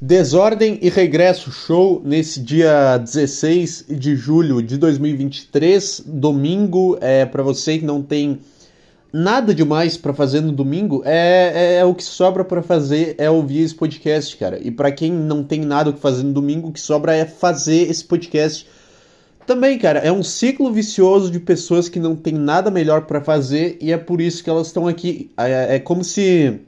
Desordem e Regresso Show nesse dia 16 de julho de 2023, domingo. É para você que não tem nada demais para fazer no domingo, é, é, é o que sobra para fazer é ouvir esse podcast, cara. E para quem não tem nada que fazer no domingo, o que sobra é fazer esse podcast. Também, cara, é um ciclo vicioso de pessoas que não tem nada melhor para fazer e é por isso que elas estão aqui. É, é como se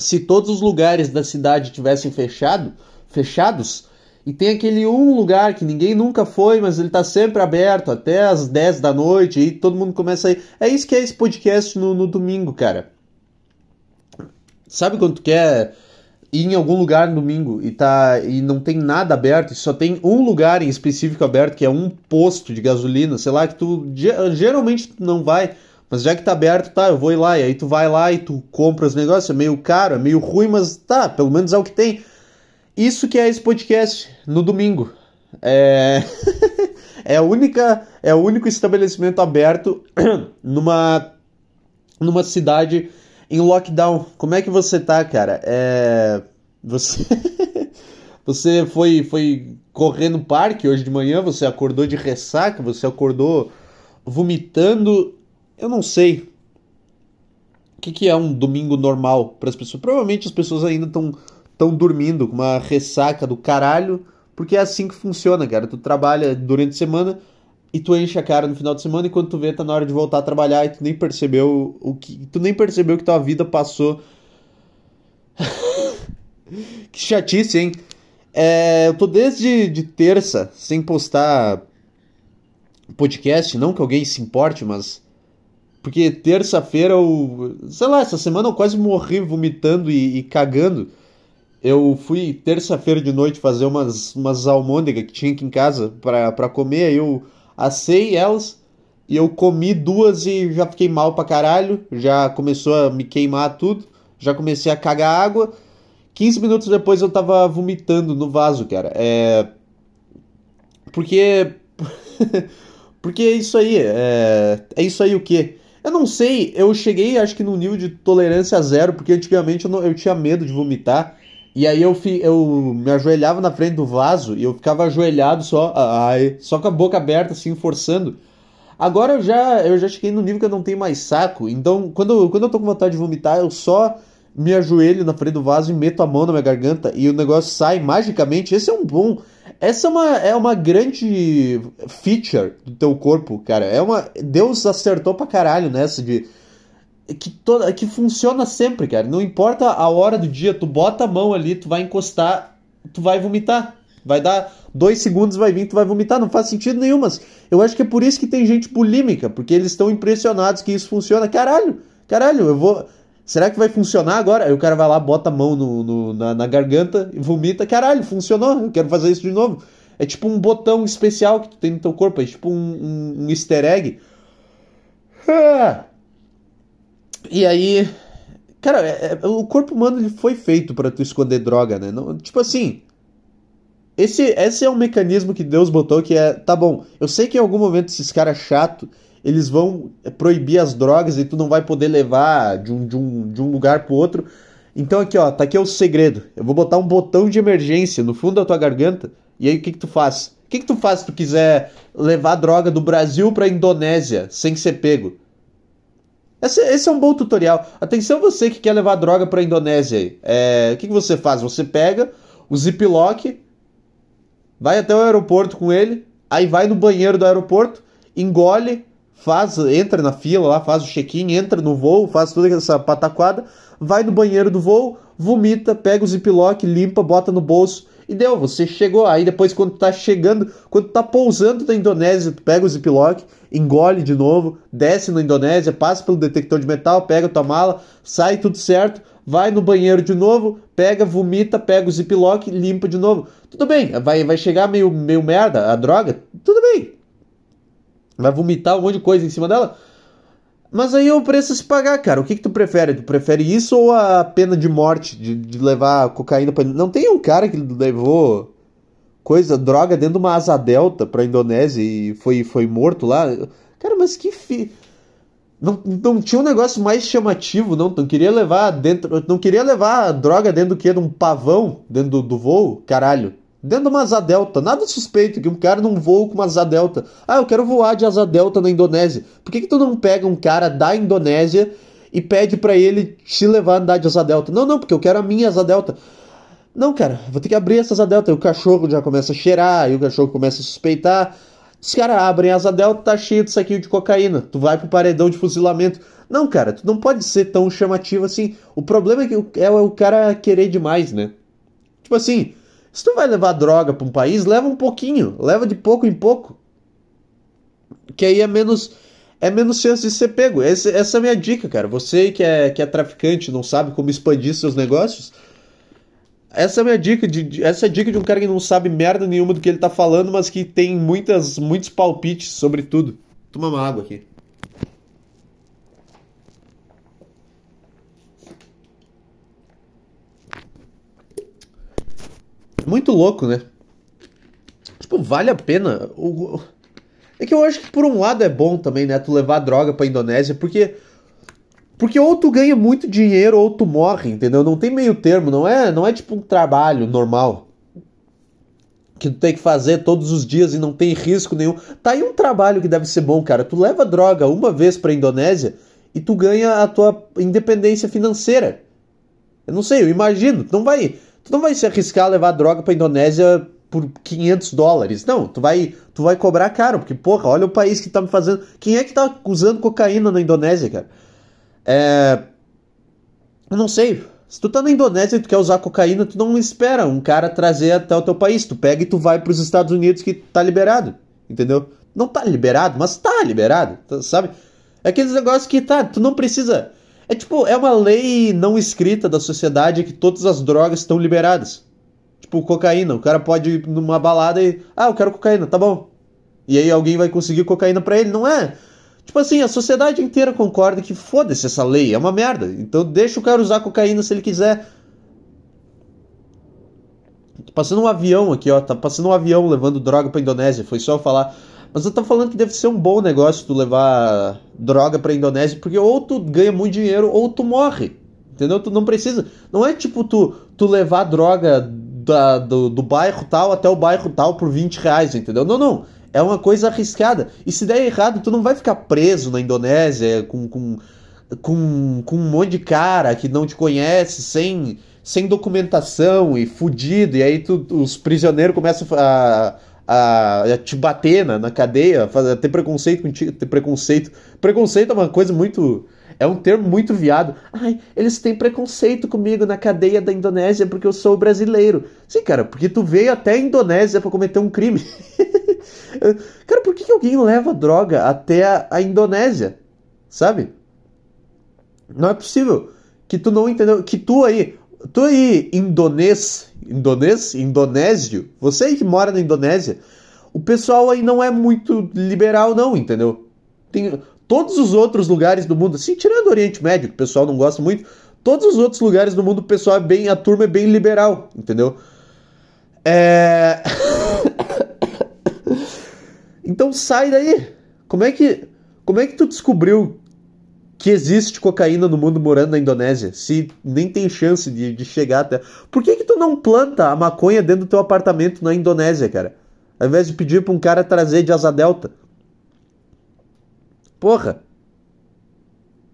se todos os lugares da cidade tivessem fechado, fechados, e tem aquele um lugar que ninguém nunca foi, mas ele está sempre aberto até as 10 da noite, e todo mundo começa a ir. É isso que é esse podcast no, no domingo, cara. Sabe quando tu quer ir em algum lugar no domingo e, tá, e não tem nada aberto, só tem um lugar em específico aberto, que é um posto de gasolina, sei lá, que tu geralmente não vai mas já que tá aberto, tá, eu vou ir lá. E aí tu vai lá e tu compra os negócios. É meio caro, é meio ruim, mas tá, pelo menos é o que tem. Isso que é esse podcast no domingo. É. é a única. É o único estabelecimento aberto numa. numa cidade em lockdown. Como é que você tá, cara? É. Você. você foi, foi correr no parque hoje de manhã, você acordou de ressaca, você acordou vomitando eu não sei o que, que é um domingo normal para as pessoas. Provavelmente as pessoas ainda estão tão dormindo com uma ressaca do caralho, porque é assim que funciona, cara. Tu trabalha durante a semana e tu enche a cara no final de semana e quando tu vê tá na hora de voltar a trabalhar e tu nem percebeu o que tu nem percebeu que tua vida passou. que chatice, hein? É, eu tô desde de terça sem postar podcast, não que alguém se importe, mas porque terça-feira eu. Sei lá, essa semana eu quase morri vomitando e, e cagando. Eu fui terça-feira de noite fazer umas, umas almôndegas que tinha aqui em casa para comer. Aí eu assei elas e eu comi duas e já fiquei mal pra caralho. Já começou a me queimar tudo. Já comecei a cagar água. 15 minutos depois eu tava vomitando no vaso, cara. É. Porque. Porque é isso aí. É, é isso aí o quê? Eu não sei, eu cheguei acho que no nível de tolerância zero, porque antigamente eu, não, eu tinha medo de vomitar. E aí eu, fi, eu me ajoelhava na frente do vaso e eu ficava ajoelhado só, ai, só com a boca aberta, assim, forçando. Agora eu já, eu já cheguei no nível que eu não tenho mais saco. Então, quando, quando eu tô com vontade de vomitar, eu só me ajoelho na frente do vaso e meto a mão na minha garganta e o negócio sai magicamente. Esse é um bom. Essa é uma, é uma grande feature do teu corpo, cara. É uma. Deus acertou pra caralho nessa de. Que, toda, que funciona sempre, cara. Não importa a hora do dia, tu bota a mão ali, tu vai encostar, tu vai vomitar. Vai dar dois segundos, vai vir, tu vai vomitar. Não faz sentido nenhum, mas eu acho que é por isso que tem gente bulímica, porque eles estão impressionados que isso funciona. Caralho, caralho, eu vou. Será que vai funcionar agora? Aí o cara vai lá, bota a mão no, no na, na, garganta e vomita. Caralho, funcionou, eu quero fazer isso de novo. É tipo um botão especial que tu tem no teu corpo, é tipo um, um, um easter egg. Ah. E aí. Cara, é, é, o corpo humano ele foi feito para tu esconder droga, né? Não, tipo assim. Esse, esse é um mecanismo que Deus botou que é. Tá bom, eu sei que em algum momento esses caras chato eles vão proibir as drogas e tu não vai poder levar de um, de um, de um lugar pro outro. Então aqui, ó, tá aqui o segredo. Eu vou botar um botão de emergência no fundo da tua garganta. E aí o que que tu faz? O que que tu faz se tu quiser levar droga do Brasil pra Indonésia sem ser pego? Esse, esse é um bom tutorial. Atenção você que quer levar droga pra Indonésia. É, o que que você faz? Você pega o ziplock, vai até o aeroporto com ele, aí vai no banheiro do aeroporto, engole faz, entra na fila lá, faz o check-in, entra no voo, faz toda essa pataquada, vai no banheiro do voo, vomita, pega o ziplock, limpa, bota no bolso e deu, você chegou. Aí depois quando tá chegando, quando tá pousando na Indonésia, tu pega o ziplock, engole de novo, desce na Indonésia, passa pelo detector de metal, pega tua mala, sai tudo certo, vai no banheiro de novo, pega, vomita, pega o ziplock, limpa de novo. Tudo bem, vai, vai chegar meio, meio merda a droga? Tudo bem, vai vomitar um monte de coisa em cima dela. Mas aí é o preço a se pagar, cara. O que, que tu prefere? Tu prefere isso ou a pena de morte, de, de levar cocaína pra. Não tem um cara que levou coisa, droga dentro de uma asa delta pra Indonésia e foi, foi morto lá? Cara, mas que fi... não, não tinha um negócio mais chamativo, não. Não queria levar dentro. Não queria levar droga dentro do que? De um pavão dentro do, do voo? Caralho. Dentro de uma asa delta. Nada suspeito que um cara não voa com uma asa delta. Ah, eu quero voar de asa delta na Indonésia. Por que, que tu não pega um cara da Indonésia e pede para ele te levar a andar de asa delta? Não, não, porque eu quero a minha asa delta. Não, cara, vou ter que abrir essa asa delta. E o cachorro já começa a cheirar, e o cachorro começa a suspeitar. Os caras abrem a asa delta, tá cheio de saquinho de cocaína. Tu vai pro paredão de fuzilamento. Não, cara, tu não pode ser tão chamativo assim. O problema é que é o cara querer demais, né? Tipo assim, se tu vai levar droga pra um país, leva um pouquinho. Leva de pouco em pouco. Que aí é menos é menos chance de ser pego. Essa, essa é a minha dica, cara. Você que é, que é traficante, não sabe como expandir seus negócios, essa é a minha dica, de, essa é a dica de um cara que não sabe merda nenhuma do que ele tá falando, mas que tem muitas, muitos palpites sobre tudo. Toma uma água aqui. Muito louco, né? Tipo, vale a pena. O... É que eu acho que por um lado é bom também, né? Tu levar droga pra Indonésia, porque porque ou tu ganha muito dinheiro ou tu morre, entendeu? Não tem meio termo, não é, não é tipo um trabalho normal que tu tem que fazer todos os dias e não tem risco nenhum. Tá aí um trabalho que deve ser bom, cara. Tu leva droga uma vez pra Indonésia e tu ganha a tua independência financeira. Eu não sei, eu imagino. Tu não vai, tu não vai se arriscar a levar droga pra Indonésia por 500 dólares. Não, tu vai, tu vai cobrar caro, porque porra, olha o país que tá me fazendo. Quem é que tá usando cocaína na Indonésia, cara? É. Eu não sei. Se tu tá na Indonésia e tu quer usar cocaína, tu não espera um cara trazer até o teu país. Tu pega e tu vai para os Estados Unidos que tá liberado. Entendeu? Não tá liberado, mas tá liberado. Tá, sabe? É aqueles negócios que tá, tu não precisa. É tipo, é uma lei não escrita da sociedade que todas as drogas estão liberadas. Tipo, cocaína. O cara pode ir numa balada e. Ah, eu quero cocaína, tá bom. E aí alguém vai conseguir cocaína para ele. Não é. Tipo assim, a sociedade inteira concorda que foda-se essa lei, é uma merda. Então deixa o cara usar cocaína se ele quiser. Tá passando um avião aqui, ó. Tá passando um avião levando droga pra Indonésia. Foi só eu falar. Mas eu tô falando que deve ser um bom negócio tu levar droga pra Indonésia, porque ou tu ganha muito dinheiro ou tu morre. Entendeu? Tu não precisa. Não é tipo tu, tu levar droga da, do, do bairro tal até o bairro tal por 20 reais, entendeu? Não, não. É uma coisa arriscada. E se der errado, tu não vai ficar preso na Indonésia com, com, com, com um monte de cara que não te conhece, sem, sem documentação e fudido. E aí tu, os prisioneiros começam a, a, a te bater na, na cadeia, a ter preconceito contigo, ter preconceito. Preconceito é uma coisa muito é um termo muito viado. Ai, eles têm preconceito comigo na cadeia da Indonésia porque eu sou brasileiro. Sim, cara, porque tu veio até a Indonésia para cometer um crime. cara, por que alguém leva droga até a, a Indonésia? Sabe? Não é possível que tu não entendeu. Que tu aí, tu aí, indonês, indonês, indonésio, você aí que mora na Indonésia, o pessoal aí não é muito liberal, não, entendeu? Tem, Todos os outros lugares do mundo, assim, tirando o Oriente Médio, que o pessoal não gosta muito, todos os outros lugares do mundo o pessoal é bem, a turma é bem liberal, entendeu? É... então sai daí. Como é que como é que tu descobriu que existe cocaína no mundo morando na Indonésia, se nem tem chance de, de chegar até. Por que que tu não planta a maconha dentro do teu apartamento na Indonésia, cara? Ao invés de pedir para um cara trazer de asa delta. Porra.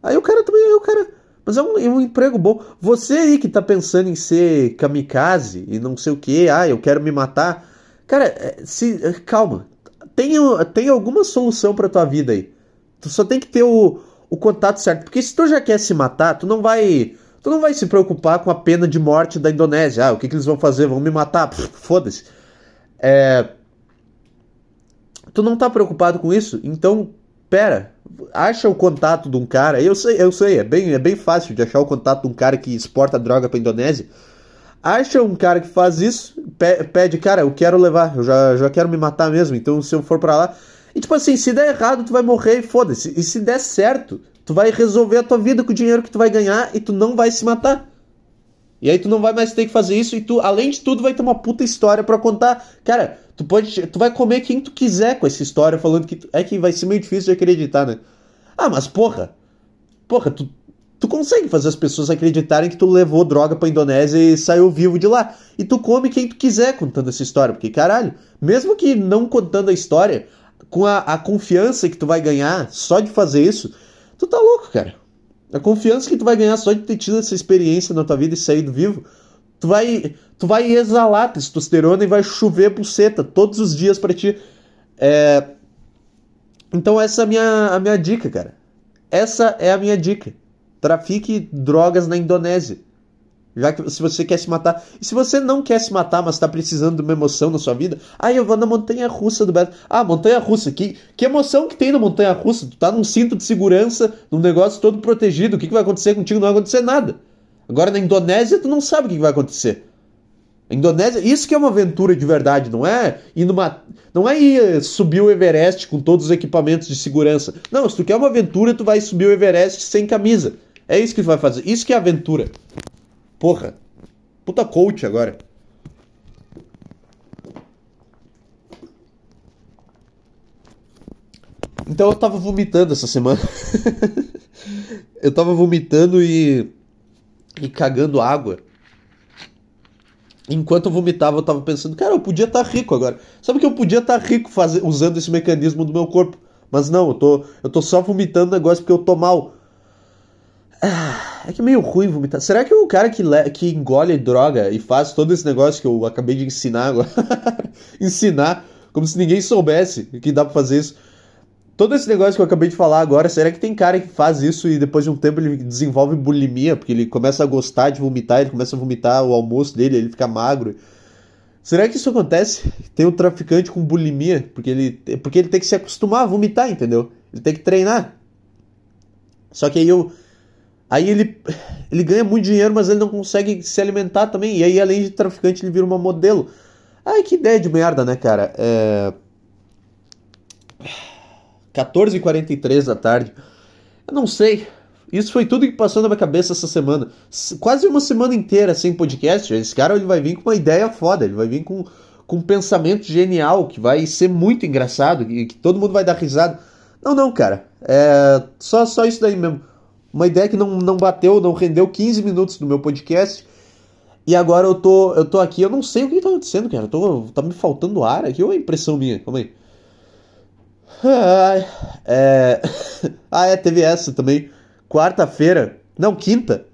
Aí o cara também, aí o cara. Mas é um, é um emprego bom. Você aí que tá pensando em ser kamikaze e não sei o que, ah, eu quero me matar. Cara, é, se, é, calma. Tem, tem alguma solução pra tua vida aí. Tu só tem que ter o, o contato certo. Porque se tu já quer se matar, tu não vai. Tu não vai se preocupar com a pena de morte da Indonésia. Ah, o que, que eles vão fazer? Vão me matar? Foda-se. É. Tu não tá preocupado com isso? Então pera, acha o contato de um cara. Eu sei, eu sei, é bem, é bem fácil de achar o contato de um cara que exporta droga pra Indonésia. Acha um cara que faz isso, pede, cara, eu quero levar, eu já, já quero me matar mesmo, então se eu for para lá. E tipo assim, se der errado, tu vai morrer e foda-se. E se der certo, tu vai resolver a tua vida com o dinheiro que tu vai ganhar e tu não vai se matar. E aí tu não vai mais ter que fazer isso e tu, além de tudo, vai ter uma puta história para contar. Cara, Tu pode, tu vai comer quem tu quiser com essa história, falando que tu, é que vai ser meio difícil de acreditar, né? Ah, mas porra, porra, tu, tu consegue fazer as pessoas acreditarem que tu levou droga pra Indonésia e saiu vivo de lá. E tu come quem tu quiser contando essa história, porque caralho, mesmo que não contando a história, com a, a confiança que tu vai ganhar só de fazer isso, tu tá louco, cara. A confiança que tu vai ganhar só de ter tido essa experiência na tua vida e saído vivo, tu vai, tu vai exalar testosterona e vai chover buceta todos os dias para ti. É... Então essa é a minha, a minha dica, cara. Essa é a minha dica. Trafique drogas na Indonésia. Já que se você quer se matar. E se você não quer se matar, mas está precisando de uma emoção na sua vida, ah, eu vou na montanha russa do Beto. Ah, montanha russa, que, que emoção que tem na montanha russa? Tu tá num cinto de segurança, num negócio todo protegido. O que, que vai acontecer contigo? Não vai acontecer nada. Agora na Indonésia, tu não sabe o que, que vai acontecer. A Indonésia, isso que é uma aventura de verdade, não é ir numa, não é ir subir o Everest com todos os equipamentos de segurança. Não, se tu quer uma aventura, tu vai subir o Everest sem camisa. É isso que tu vai fazer. Isso que é aventura. Porra. Puta coach agora. Então eu tava vomitando essa semana. eu tava vomitando e. e cagando água. Enquanto eu vomitava, eu tava pensando, cara, eu podia estar tá rico agora. Sabe que eu podia estar tá rico faz... usando esse mecanismo do meu corpo. Mas não, eu tô, eu tô só vomitando negócio porque eu tô mal. Ah, é que é meio ruim vomitar. Será que o cara que, que engole droga e faz todo esse negócio que eu acabei de ensinar agora? ensinar, como se ninguém soubesse que dá pra fazer isso. Todo esse negócio que eu acabei de falar agora, será que tem cara que faz isso e depois de um tempo ele desenvolve bulimia? Porque ele começa a gostar de vomitar, ele começa a vomitar o almoço dele, ele fica magro. Será que isso acontece? Tem um traficante com bulimia, porque ele, porque ele tem que se acostumar a vomitar, entendeu? Ele tem que treinar. Só que aí eu Aí ele, ele ganha muito dinheiro, mas ele não consegue se alimentar também. E aí, além de traficante, ele vira uma modelo. Ai, que ideia de merda, né, cara? É... 14h43 da tarde. Eu não sei. Isso foi tudo que passou na minha cabeça essa semana. Quase uma semana inteira sem podcast. Esse cara ele vai vir com uma ideia foda. Ele vai vir com, com um pensamento genial que vai ser muito engraçado. e que todo mundo vai dar risada. Não, não, cara. É só, só isso daí mesmo. Uma ideia que não, não bateu, não rendeu 15 minutos no meu podcast. E agora eu tô, eu tô aqui, eu não sei o que tá acontecendo, cara. Eu tô, tá me faltando ar aqui ou é impressão minha? Calma aí. é... ah, é, teve essa também. Quarta-feira, não, quinta.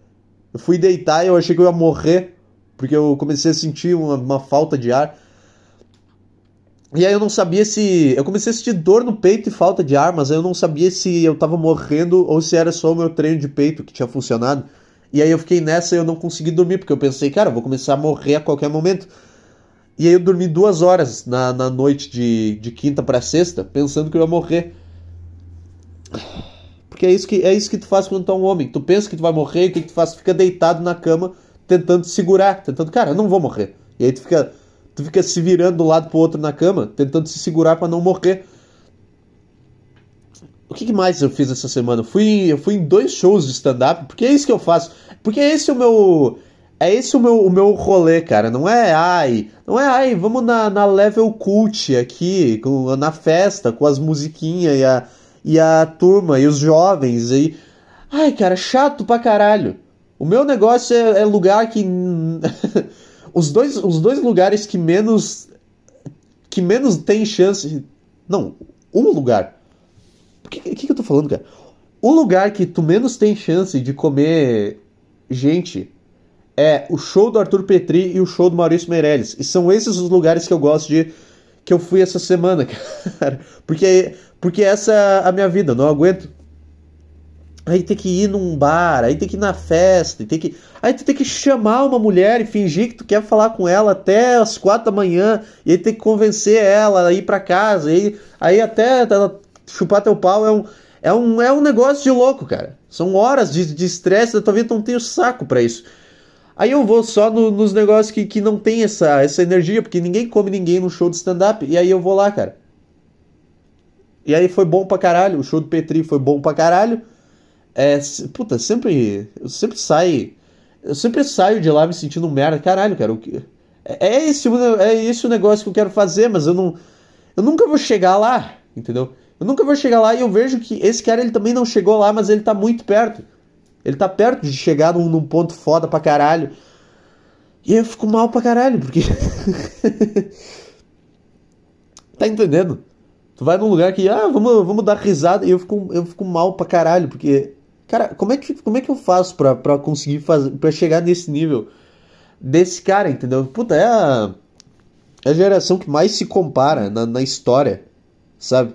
Eu fui deitar e eu achei que eu ia morrer. Porque eu comecei a sentir uma, uma falta de ar. E aí eu não sabia se. Eu comecei a sentir dor no peito e falta de ar, mas eu não sabia se eu tava morrendo ou se era só o meu treino de peito que tinha funcionado. E aí eu fiquei nessa e eu não consegui dormir, porque eu pensei, cara, eu vou começar a morrer a qualquer momento. E aí eu dormi duas horas na, na noite de, de quinta para sexta, pensando que eu ia morrer. Porque é isso que é isso que tu faz quando tu é um homem. Tu pensa que tu vai morrer, o que, tu faz? Fica deitado na cama, tentando segurar, tentando, cara, eu não vou morrer. E aí tu fica tu fica se virando de um lado pro outro na cama, tentando se segurar para não morrer. O que, que, mais eu fiz essa semana? Fui, eu fui em dois shows de stand-up, porque é isso que eu faço. Porque é esse o meu. É esse o meu, o meu rolê, cara. Não é ai. Não é ai, vamos na, na level cult aqui, com, na festa, com as musiquinhas e a, e a turma e os jovens. E... Ai, cara, chato pra caralho. O meu negócio é, é lugar que. Os dois, os dois lugares que menos. que menos tem chance. Não, um lugar. O que, que, que eu tô falando, cara? O lugar que tu menos tem chance de comer gente é o show do Arthur Petri e o show do Maurício Meirelles. E são esses os lugares que eu gosto de. que eu fui essa semana, cara. Porque, porque essa é a minha vida, eu não aguento Aí tem que ir num bar, aí tem que ir na festa, tem que. Aí tu tem que chamar uma mulher e fingir que tu quer falar com ela até as quatro da manhã, e aí tem que convencer ela a ir pra casa, aí, aí até ela chupar teu pau é um, é, um, é um negócio de louco, cara. São horas de estresse da tua vida, tu não tem o saco para isso. Aí eu vou só no, nos negócios que, que não tem essa, essa energia, porque ninguém come ninguém no show de stand-up, e aí eu vou lá, cara. E aí foi bom pra caralho, o show do Petri foi bom pra caralho. É, puta, sempre. Eu sempre saio. Eu sempre saio de lá me sentindo merda. Caralho, cara. É, é, esse, é esse o negócio que eu quero fazer, mas eu não. Eu nunca vou chegar lá, entendeu? Eu nunca vou chegar lá e eu vejo que esse cara ele também não chegou lá, mas ele tá muito perto. Ele tá perto de chegar num, num ponto foda pra caralho. E eu fico mal pra caralho, porque. tá entendendo? Tu vai num lugar que, ah, vamos, vamos dar risada, e eu fico, eu fico mal pra caralho, porque. Cara, como é que, como é que eu faço pra, pra conseguir fazer. pra chegar nesse nível desse cara, entendeu? Puta, é a, é a geração que mais se compara na, na história, sabe?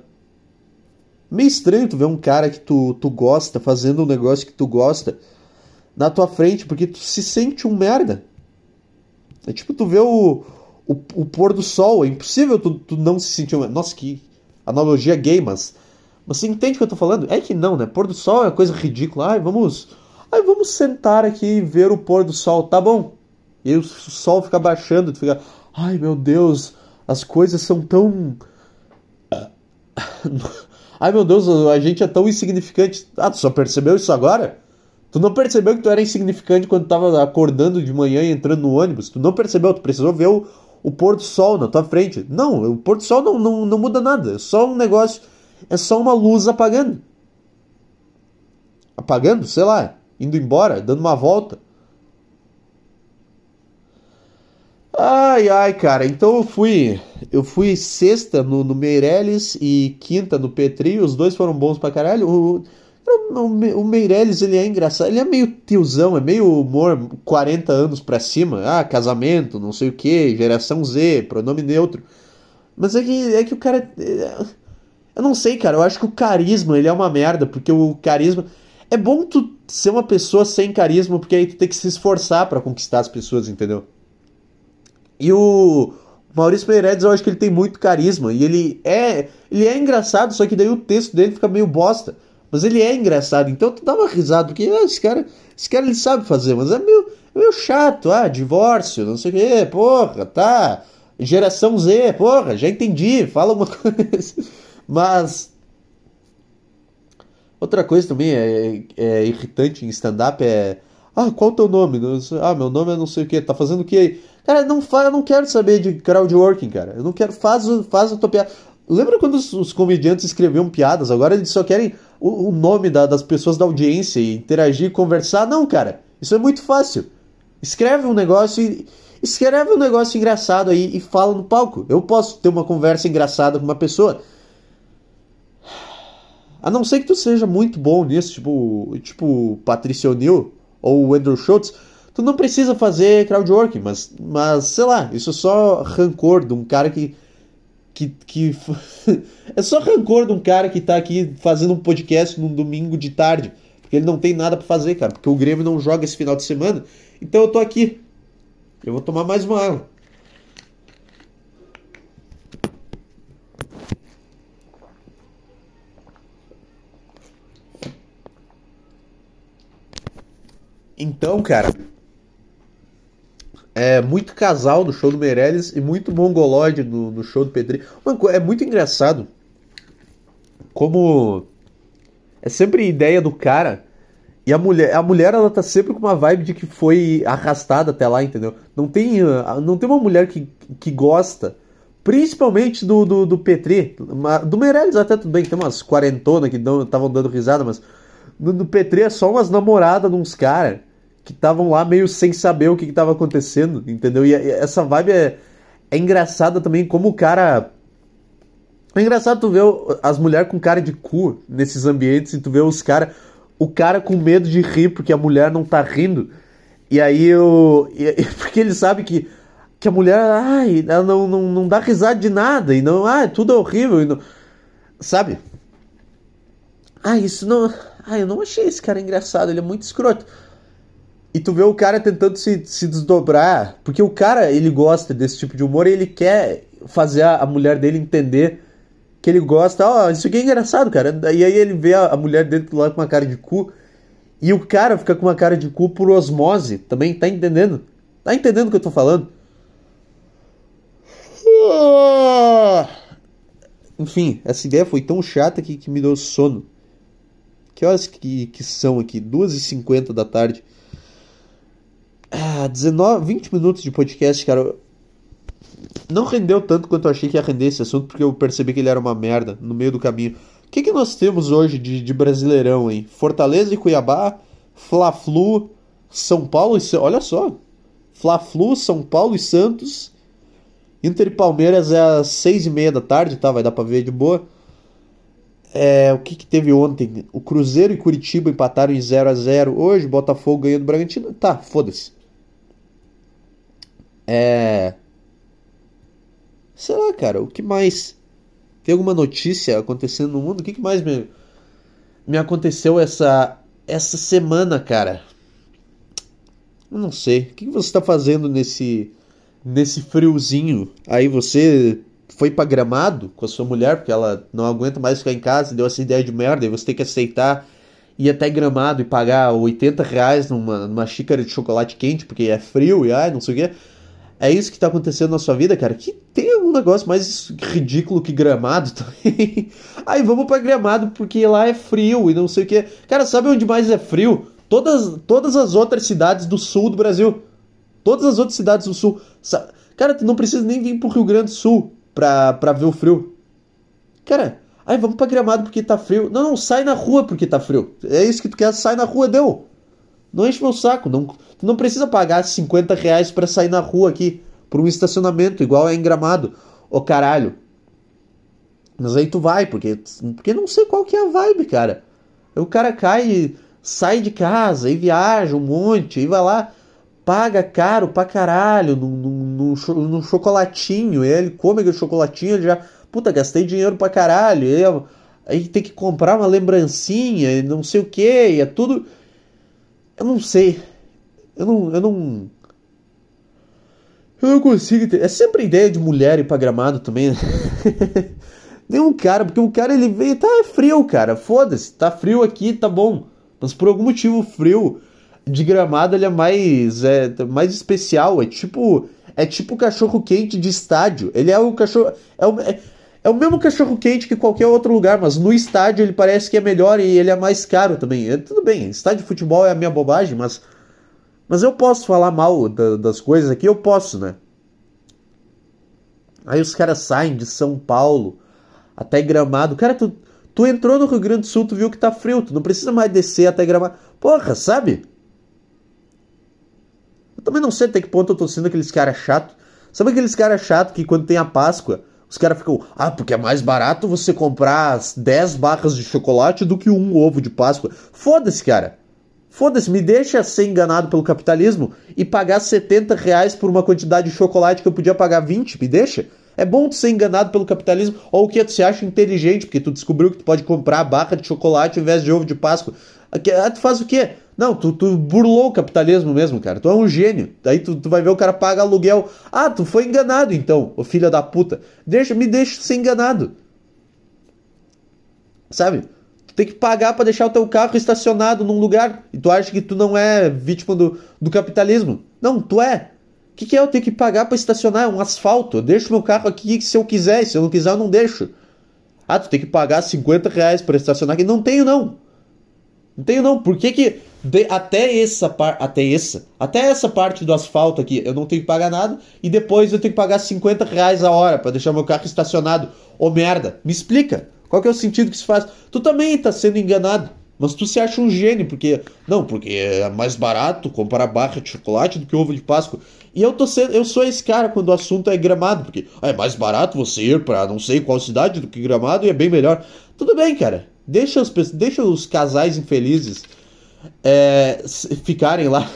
Meio estranho tu ver um cara que tu, tu gosta fazendo um negócio que tu gosta na tua frente, porque tu se sente um merda. É tipo tu vê o, o, o pôr do sol, é impossível tu, tu não se sentir um merda. Nossa, que analogia gay, mas. Você entende o que eu tô falando? É que não, né? Pôr do sol é uma coisa ridícula. Ai, vamos. Ai, vamos sentar aqui e ver o pôr do sol, tá bom? E o sol fica baixando, tu fica. Ai meu Deus, as coisas são tão. Ai meu Deus, a gente é tão insignificante. Ah, tu só percebeu isso agora? Tu não percebeu que tu era insignificante quando tava acordando de manhã e entrando no ônibus? Tu não percebeu, tu precisou ver o, o pôr do sol na tua frente. Não, o pôr do sol não, não, não muda nada. É só um negócio. É só uma luz apagando. Apagando, sei lá, indo embora, dando uma volta. Ai, ai, cara. Então eu fui. Eu fui sexta no, no Meirelles e quinta no Petri. Os dois foram bons pra caralho. O, o, o Meirelles, ele é engraçado. Ele é meio tiozão, é meio humor 40 anos pra cima. Ah, casamento, não sei o que, geração Z, pronome neutro. Mas é que, é que o cara. É, eu não sei, cara. Eu acho que o carisma ele é uma merda, porque o carisma. É bom tu ser uma pessoa sem carisma, porque aí tu tem que se esforçar para conquistar as pessoas, entendeu? E o Maurício Meirelles, eu acho que ele tem muito carisma. E ele é. Ele é engraçado, só que daí o texto dele fica meio bosta. Mas ele é engraçado, então tu dá uma risada, porque ah, esse cara. Esse cara ele sabe fazer, mas é meio, é meio chato, ah, divórcio, não sei o quê, porra, tá. Geração Z, porra, já entendi, fala uma coisa. Mas. Outra coisa também é, é irritante em stand-up é. Ah, qual o teu nome? Ah, meu nome é não sei o que. Tá fazendo o que aí? Cara, não fa... eu não quero saber de crowdworking, cara. Eu não quero. Faz, faz a tua piada. Lembra quando os, os, comediantes escreviam piadas? Agora eles só querem o, o nome da, das pessoas da audiência e interagir, conversar. Não, cara. Isso é muito fácil. Escreve um negócio e. Escreve um negócio engraçado aí e fala no palco. Eu posso ter uma conversa engraçada com uma pessoa. A não ser que tu seja muito bom nisso, tipo, tipo Patricio O'Neill ou Andrew Schultz tu não precisa fazer crowdworking, mas, mas sei lá, isso é só rancor de um cara que. que, que é só rancor de um cara que tá aqui fazendo um podcast num domingo de tarde. Porque ele não tem nada para fazer, cara. Porque o Grêmio não joga esse final de semana. Então eu tô aqui. Eu vou tomar mais uma água. Então, cara, é muito casal no show do Meirelles e muito mongolode no, no show do Pedrinho. Mano, é muito engraçado como é sempre ideia do cara e a mulher, a mulher ela tá sempre com uma vibe de que foi arrastada até lá, entendeu? Não tem, ah, não tem uma mulher que, que gosta, principalmente do, do, do Petri, do Meirelles até tudo bem, tem umas quarentonas que estavam dando risada, mas no, no Petri é só umas namoradas de uns caras que estavam lá meio sem saber o que estava acontecendo, entendeu? E, essa vibe é, é engraçada também, como o cara. É engraçado tu ver as mulheres com cara de cu nesses ambientes e tu vê os caras. O cara com medo de rir porque a mulher não tá rindo. E aí eu. E, porque ele sabe que, que a mulher. Ai, ela não, não, não dá risada de nada. E não. Ah, tudo é horrível. E não, sabe? Ah, isso não. Ah, eu não achei esse cara engraçado. Ele é muito escroto. E tu vê o cara tentando se, se desdobrar, porque o cara, ele gosta desse tipo de humor e ele quer fazer a, a mulher dele entender que ele gosta. Ó, oh, isso aqui é engraçado, cara. E aí ele vê a, a mulher dele lá com uma cara de cu. E o cara fica com uma cara de cu por osmose também, tá entendendo? Tá entendendo o que eu tô falando? Enfim, essa ideia foi tão chata que, que me deu sono. Que horas que, que são aqui? 2h50 da tarde. Ah, 19, 20 minutos de podcast, cara. Não rendeu tanto quanto eu achei que ia render esse assunto, porque eu percebi que ele era uma merda no meio do caminho. O que, que nós temos hoje de, de Brasileirão, hein? Fortaleza e Cuiabá, Fla-Flu, São Paulo e... Olha só. Fla-Flu, São Paulo e Santos. Inter e Palmeiras é às seis e meia da tarde, tá? Vai dar pra ver de boa. É, o que, que teve ontem? O Cruzeiro e Curitiba empataram em 0 a 0 Hoje, Botafogo ganhando o Bragantino. Tá, foda-se. É. Sei lá, cara, o que mais? Tem alguma notícia acontecendo no mundo? O que, que mais me, me aconteceu essa, essa semana, cara? Eu não sei. O que, que você está fazendo nesse, nesse friozinho? Aí você foi pra gramado com a sua mulher, porque ela não aguenta mais ficar em casa, deu essa ideia de merda, e você tem que aceitar ir até gramado e pagar 80 reais numa, numa xícara de chocolate quente, porque é frio e ai, não sei o quê. É isso que tá acontecendo na sua vida, cara? Que tem um negócio mais ridículo que gramado também. Aí vamos pra gramado porque lá é frio e não sei o que. Cara, sabe onde mais é frio? Todas, todas as outras cidades do sul do Brasil. Todas as outras cidades do sul. Cara, tu não precisa nem vir pro Rio Grande do Sul pra, pra ver o frio. Cara, aí vamos pra gramado porque tá frio. Não, não, sai na rua porque tá frio. É isso que tu quer, sai na rua, deu. Não enche meu saco. Não, tu não precisa pagar 50 reais pra sair na rua aqui. Por um estacionamento, igual é em gramado. Ô caralho. Mas aí tu vai, porque, porque não sei qual que é a vibe, cara. Aí o cara cai, sai de casa, e viaja um monte, e vai lá, paga caro pra caralho num, num, num, chocolatinho. E ele come aquele chocolatinho, ele já. Puta, gastei dinheiro pra caralho. Aí, aí tem que comprar uma lembrancinha, e não sei o que, é tudo. Eu não sei. Eu não. Eu não. Eu não consigo ter. É sempre ideia de mulher ir pra gramado também, né? Nenhum cara, porque o cara ele veio. Tá frio, cara. Foda-se. Tá frio aqui, tá bom. Mas por algum motivo frio de gramado ele é mais. É mais especial. É tipo. É tipo cachorro quente de estádio. Ele é o cachorro. É o, é, é o mesmo cachorro quente que qualquer outro lugar, mas no estádio ele parece que é melhor e ele é mais caro também. É, tudo bem, estádio de futebol é a minha bobagem, mas mas eu posso falar mal da, das coisas aqui, eu posso, né? Aí os caras saem de São Paulo até Gramado. Cara, tu, tu entrou no Rio Grande do Sul, tu viu que tá frio, tu não precisa mais descer até Gramado. Porra, sabe? Eu também não sei até que ponto eu tô sendo aqueles caras chato. Sabe aqueles caras chato que quando tem a Páscoa, os caras ficam, ah, porque é mais barato você comprar 10 barras de chocolate do que um ovo de Páscoa. Foda-se, cara. Foda-se, me deixa ser enganado pelo capitalismo e pagar 70 reais por uma quantidade de chocolate que eu podia pagar 20, me deixa. É bom tu ser enganado pelo capitalismo, ou o que tu se acha inteligente, porque tu descobriu que tu pode comprar barra de chocolate ao invés de ovo de Páscoa. Ah, tu faz o quê? Não, tu, tu burlou o capitalismo mesmo, cara. Tu é um gênio. Daí tu, tu vai ver o cara paga aluguel. Ah, tu foi enganado então, ô filho da puta. Deixa, me deixa ser enganado. Sabe? tem que pagar para deixar o teu carro estacionado num lugar e tu acha que tu não é vítima do, do capitalismo. Não, tu é. O que, que é eu ter que pagar para estacionar? É um asfalto. Eu deixo meu carro aqui se eu quiser. Se eu não quiser, eu não deixo. Ah, tu tem que pagar 50 reais para estacionar aqui. Não tenho, não. Não tenho, não. Por que que de, até essa parte, até essa, até essa parte do asfalto aqui, eu não tenho que pagar nada e depois eu tenho que pagar 50 reais a hora para deixar meu carro estacionado. Ô merda, me explica. Qual que é o sentido que se faz? Tu também está sendo enganado. Mas tu se acha um gênio, porque. Não, porque é mais barato comprar barra de chocolate do que ovo de Páscoa. E eu tô sendo, eu sou esse cara quando o assunto é gramado, porque ah, é mais barato você ir para não sei qual cidade do que gramado e é bem melhor. Tudo bem, cara. Deixa os, deixa os casais infelizes é, ficarem lá.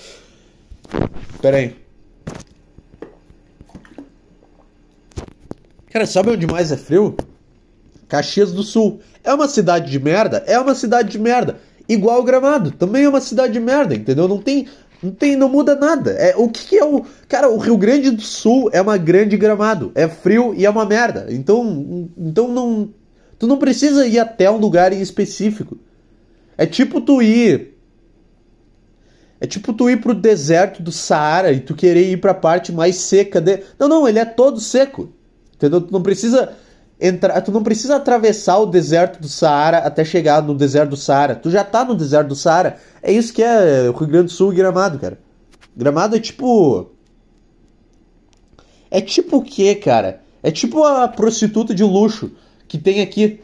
Pera aí. Cara, sabe onde mais é frio? Caxias do Sul. É uma cidade de merda? É uma cidade de merda. Igual Gramado, também é uma cidade de merda, entendeu? Não tem, não tem, não muda nada. É o que, que é o, cara, o Rio Grande do Sul é uma grande Gramado, é frio e é uma merda. Então, então não, tu não precisa ir até um lugar em específico. É tipo tu ir é tipo tu ir pro deserto do Saara e tu querer ir pra parte mais seca de... Não, não, ele é todo seco. Entendeu? Tu não precisa entrar, tu não precisa atravessar o deserto do Saara até chegar no deserto do Saara. Tu já tá no deserto do Saara. É isso que é o Rio Grande do Sul e Gramado, cara. Gramado é tipo é tipo o quê, cara? É tipo a prostituta de luxo que tem aqui.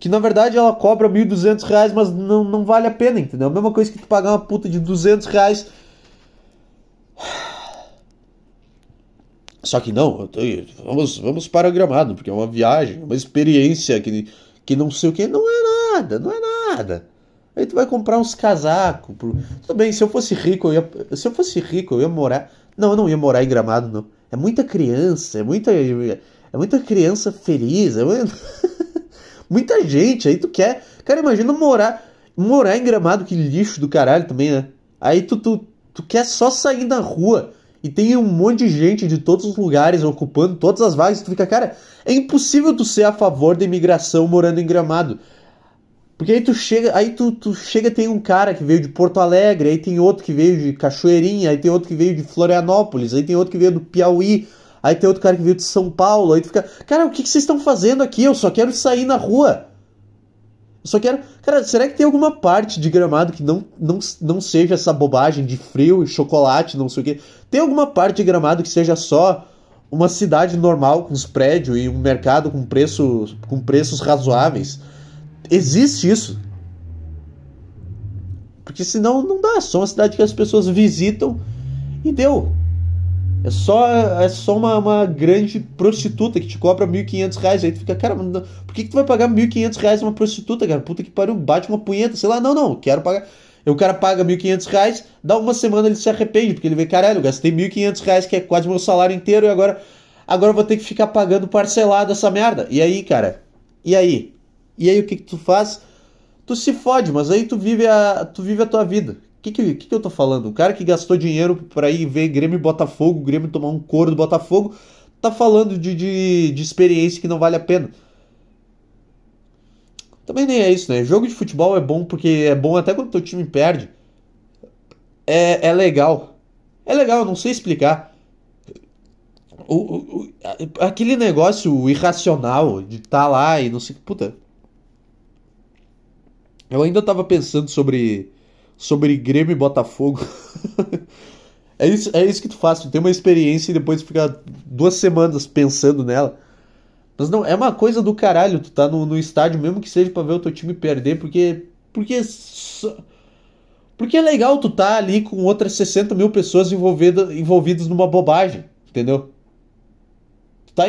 Que na verdade ela cobra 1.200 reais, mas não, não vale a pena, entendeu? A mesma coisa que tu pagar uma puta de 200 reais. Só que não, vamos, vamos para gramado, porque é uma viagem, uma experiência que, que não sei o que. Não é nada, não é nada. Aí tu vai comprar uns casacos. Pro... Tudo bem, se eu fosse rico, eu ia. Se eu fosse rico, eu ia morar. Não, eu não ia morar em gramado, não. É muita criança, é muita. É muita criança feliz, é muita, gente. Aí tu quer. Cara, imagina morar. Morar em gramado, que lixo do caralho também, né? Aí tu, tu, tu quer só sair na rua e tem um monte de gente de todos os lugares ocupando todas as vagas. Tu fica, cara, é impossível tu ser a favor da imigração morando em gramado. Porque aí tu chega, aí tu, tu chega tem um cara que veio de Porto Alegre, aí tem outro que veio de Cachoeirinha, aí tem outro que veio de Florianópolis, aí tem outro que veio do Piauí, aí tem outro cara que veio de São Paulo, aí tu fica, cara, o que, que vocês estão fazendo aqui? Eu só quero sair na rua. Eu só quero. Cara, será que tem alguma parte de gramado que não, não, não seja essa bobagem de frio e chocolate, não sei o quê? Tem alguma parte de gramado que seja só uma cidade normal, com os prédios e um mercado com, preço, com preços razoáveis? Existe isso. Porque senão não dá. Só uma cidade que as pessoas visitam e deu. É só, é só uma, uma grande prostituta que te cobra 1.500 reais. Aí tu fica, cara, por que, que tu vai pagar 1.500 reais uma prostituta, cara? Puta que pariu, bate uma punheta. Sei lá, não, não, quero pagar. E o cara paga 1.500 reais, dá uma semana ele se arrepende, porque ele vê, caralho, eu gastei 1.500 reais, que é quase meu salário inteiro, e agora, agora vou ter que ficar pagando parcelado essa merda. E aí, cara? E aí? E aí o que, que tu faz? Tu se fode, mas aí tu vive a, tu vive a tua vida. O que, que, que, eu tô falando? O cara que gastou dinheiro pra ir ver Grêmio e Botafogo, Grêmio tomar um couro do Botafogo, tá falando de, de, de experiência que não vale a pena. Também nem é isso, né? Jogo de futebol é bom porque é bom até quando teu time perde. É, é legal. É legal, não sei explicar. O, o, aquele negócio irracional de estar tá lá e não sei. Puta, eu ainda tava pensando sobre sobre Grêmio e Botafogo. é, isso, é isso que tu faz, tu tem uma experiência e depois fica duas semanas pensando nela. Mas não, é uma coisa do caralho, tu tá no, no estádio, mesmo que seja pra ver o teu time perder, porque. Porque. Porque é legal tu tá ali com outras 60 mil pessoas envolvidas, envolvidas numa bobagem, entendeu? Tu tá,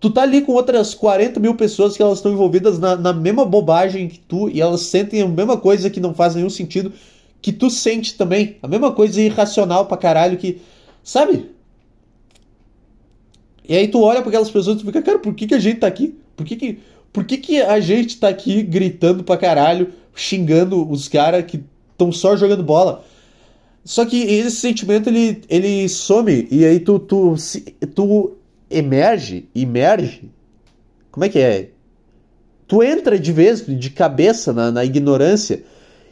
tu tá ali com outras 40 mil pessoas que elas estão envolvidas na, na mesma bobagem que tu e elas sentem a mesma coisa que não faz nenhum sentido que tu sente também. A mesma coisa irracional pra caralho que. Sabe? E aí tu olha para aquelas pessoas e tu fica, cara, por que, que a gente tá aqui? Por que, que, por que, que a gente tá aqui gritando pra caralho, xingando os caras que estão só jogando bola? Só que esse sentimento ele, ele some e aí tu, tu, tu emerge, emerge. Como é que é? Tu entra de vez, de cabeça na, na ignorância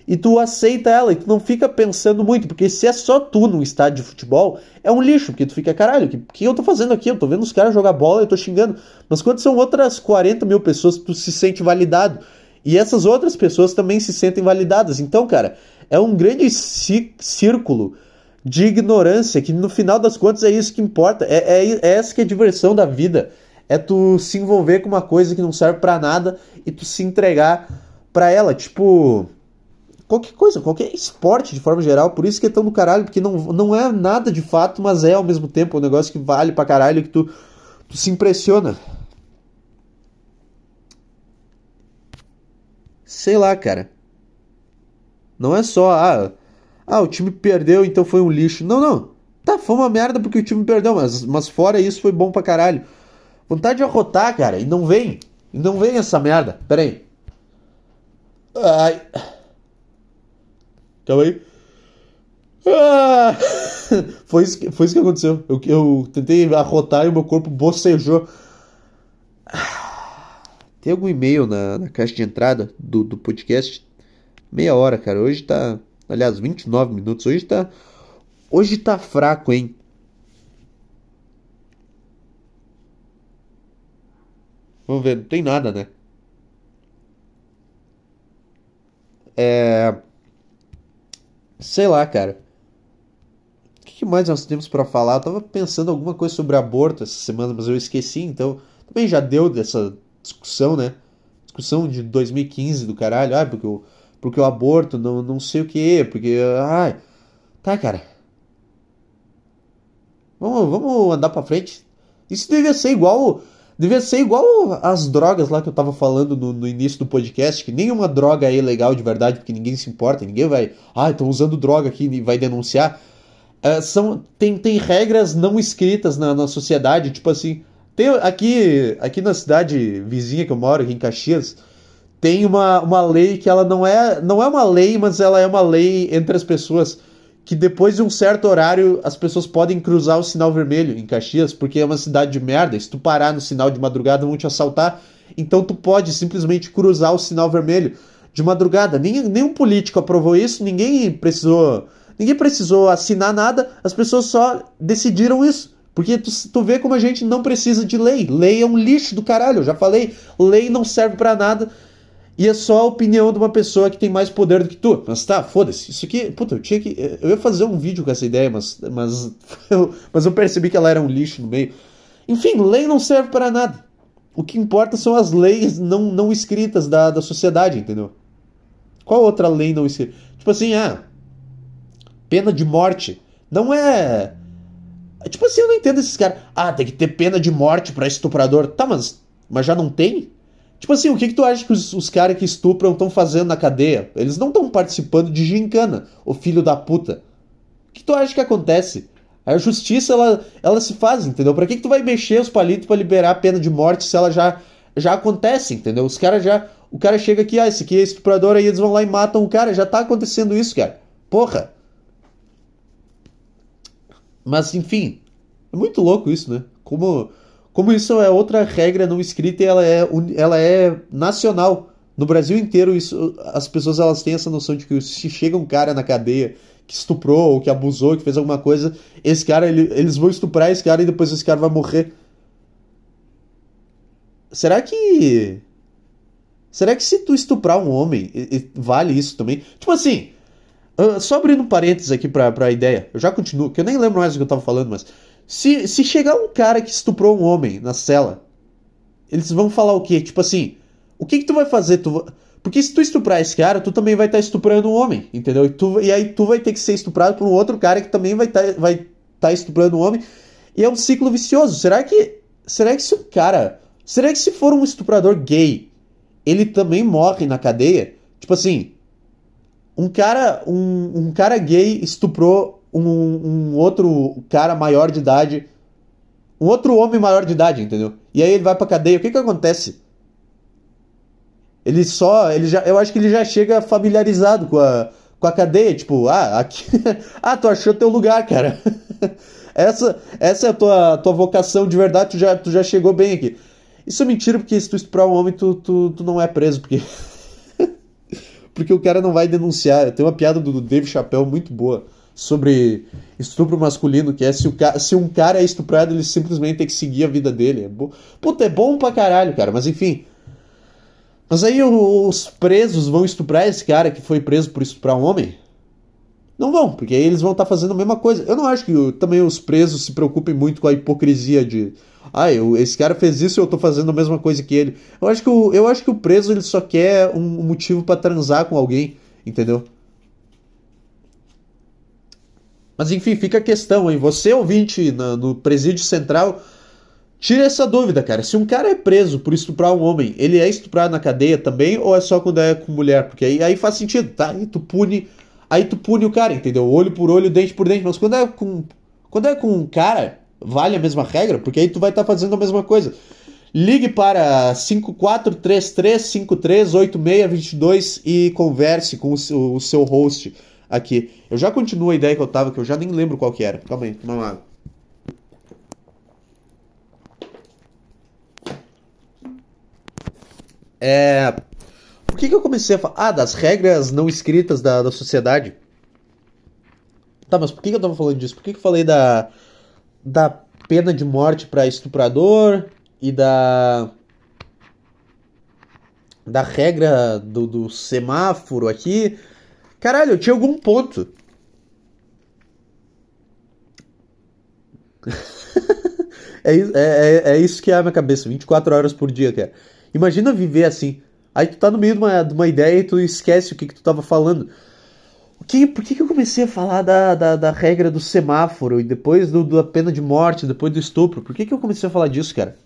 e tu aceita ela e tu não fica pensando muito, porque se é só tu num estádio de futebol, é um lixo, porque tu fica, caralho, o que, que eu tô fazendo aqui? Eu tô vendo os caras jogar bola eu tô xingando. Mas quando são outras 40 mil pessoas, tu se sente validado. E essas outras pessoas também se sentem validadas. Então, cara, é um grande círculo de ignorância, que no final das contas é isso que importa. É, é, é essa que é a diversão da vida. É tu se envolver com uma coisa que não serve para nada e tu se entregar para ela. Tipo, qualquer coisa, qualquer esporte de forma geral. Por isso que é tão do caralho, porque não, não é nada de fato, mas é ao mesmo tempo um negócio que vale pra caralho, que tu, tu se impressiona. Sei lá, cara. Não é só, ah, ah, o time perdeu, então foi um lixo. Não, não. Tá, foi uma merda porque o time perdeu, mas, mas fora isso foi bom pra caralho. Vontade de arrotar, cara, e não vem. E não vem essa merda. Pera aí. Ai. Calma aí. Ah! foi, isso que, foi isso que aconteceu. Eu, eu tentei arrotar e o meu corpo bocejou. Tem algum e-mail na, na caixa de entrada do, do podcast? Meia hora, cara. Hoje tá Aliás, 29 minutos. Hoje tá. Hoje tá fraco, hein? Vamos ver, não tem nada, né? É. Sei lá, cara. O que mais nós temos para falar? Eu tava pensando alguma coisa sobre aborto essa semana, mas eu esqueci, então. Também já deu dessa discussão, né? Discussão de 2015 do caralho, ah, porque o, porque o aborto, não, não sei o que, porque. Ai. Tá, cara. Vamos, vamos andar pra frente. Isso devia ser igual. Devia ser igual as drogas lá que eu tava falando no, no, início do podcast, que nenhuma droga é legal de verdade, porque ninguém se importa, ninguém vai. Ah, estão usando droga aqui e vai denunciar. É, são, tem, tem regras não escritas na, na sociedade, tipo assim. Tem aqui, aqui na cidade vizinha que eu moro, aqui em Caxias, tem uma, uma lei que ela não é, não é uma lei, mas ela é uma lei entre as pessoas que depois de um certo horário as pessoas podem cruzar o sinal vermelho em Caxias, porque é uma cidade de merda. Se tu parar no sinal de madrugada vão te assaltar. Então tu pode simplesmente cruzar o sinal vermelho de madrugada. Nem, nenhum político aprovou isso, ninguém precisou, ninguém precisou assinar nada, as pessoas só decidiram isso. Porque tu, tu vê como a gente não precisa de lei. Lei é um lixo do caralho. Eu já falei, lei não serve para nada e é só a opinião de uma pessoa que tem mais poder do que tu. Mas tá, foda-se. Isso aqui, puta, eu tinha que. Eu ia fazer um vídeo com essa ideia, mas. Mas eu, mas eu percebi que ela era um lixo no meio. Enfim, lei não serve para nada. O que importa são as leis não, não escritas da, da sociedade, entendeu? Qual outra lei não escrita? Tipo assim, ah. Pena de morte. Não é. Tipo assim, eu não entendo esses caras. Ah, tem que ter pena de morte para estuprador. Tá, mas, mas já não tem? Tipo assim, o que, que tu acha que os, os caras que estupram estão fazendo na cadeia? Eles não estão participando de gincana, o filho da puta. O que tu acha que acontece? A justiça, ela, ela se faz, entendeu? Pra que, que tu vai mexer os palitos para liberar a pena de morte se ela já, já acontece, entendeu? Os caras já. O cara chega aqui, ah, esse aqui é estuprador, aí eles vão lá e matam o cara. Já tá acontecendo isso, cara. Porra! Mas, enfim. É muito louco isso, né? Como como isso é outra regra não escrita e ela é, ela é nacional. No Brasil inteiro, isso, as pessoas elas têm essa noção de que se chega um cara na cadeia que estuprou ou que abusou, que fez alguma coisa, esse cara, ele, eles vão estuprar esse cara e depois esse cara vai morrer. Será que. Será que se tu estuprar um homem, vale isso também? Tipo assim, só abrindo um parênteses aqui pra, pra ideia, eu já continuo, que eu nem lembro mais do que eu tava falando, mas se, se chegar um cara que estuprou um homem na cela, eles vão falar o quê? Tipo assim, o que, que tu vai fazer? Tu... Porque se tu estuprar esse cara, tu também vai estar tá estuprando um homem, entendeu? E, tu, e aí tu vai ter que ser estuprado por um outro cara que também vai estar tá, vai tá estuprando um homem. E é um ciclo vicioso. Será que. Será que se o cara. Será que se for um estuprador gay, ele também morre na cadeia? Tipo assim. Um cara. Um, um cara gay estuprou um, um outro cara maior de idade, um outro homem maior de idade, entendeu? E aí ele vai pra cadeia, o que que acontece? Ele só, ele já, eu acho que ele já chega familiarizado com a, com a cadeia, tipo, ah, aqui, ah, tu achou teu lugar, cara. essa, essa é a tua, tua vocação de verdade, tu já, tu já chegou bem aqui. Isso é mentira, porque se tu estuprar um homem, tu, tu, tu não é preso, porque. porque o cara não vai denunciar. Tem uma piada do Dave Chappelle muito boa sobre estupro masculino, que é se, o se um cara é estuprado, ele simplesmente tem que seguir a vida dele. É bo... Puta, é bom pra caralho, cara, mas enfim. Mas aí os presos vão estuprar esse cara que foi preso por estuprar um homem? Não vão, porque aí eles vão estar tá fazendo a mesma coisa. Eu não acho que também os presos se preocupem muito com a hipocrisia de. Ah, eu, esse cara fez isso e eu tô fazendo a mesma coisa que ele. Eu acho que o, eu acho que o preso ele só quer um motivo para transar com alguém, entendeu? Mas enfim, fica a questão, hein? Você, ouvinte, no, no presídio central, tira essa dúvida, cara. Se um cara é preso por estuprar um homem, ele é estuprado na cadeia também ou é só quando é com mulher? Porque aí, aí faz sentido, tá? Aí tu pune. Aí tu pune o cara, entendeu? Olho por olho, dente por dente. Mas quando é com. Quando é com um cara, vale a mesma regra, porque aí tu vai estar tá fazendo a mesma coisa. Ligue para 5433538622 e converse com o seu host aqui. Eu já continuo a ideia que eu tava, que eu já nem lembro qual que era. Calma aí, toma uma água. É. Por que, que eu comecei a falar? Ah, das regras não escritas da, da sociedade. Tá, mas por que, que eu tava falando disso? Por que, que eu falei da. da pena de morte para estuprador e da. da regra do, do semáforo aqui? Caralho, eu tinha algum ponto. é, é, é, é, isso que é a minha cabeça, 24 horas por dia, cara. Imagina viver assim. Aí tu tá no meio de uma, de uma ideia e tu esquece o que, que tu tava falando. O que, por que, que eu comecei a falar da, da, da regra do semáforo e depois do, da pena de morte, depois do estupro? Por que, que eu comecei a falar disso, cara?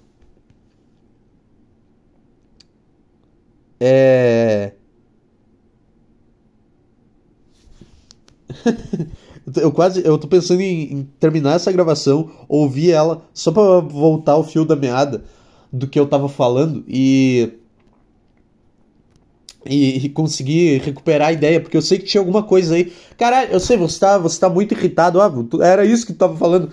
É. eu quase. Eu tô pensando em, em, terminar essa gravação, ouvir ela, só pra voltar o fio da meada do que eu tava falando e. E, e conseguir recuperar a ideia, porque eu sei que tinha alguma coisa aí. Caralho, eu sei, você tá, você tá muito irritado. Ah, era isso que tu tava falando.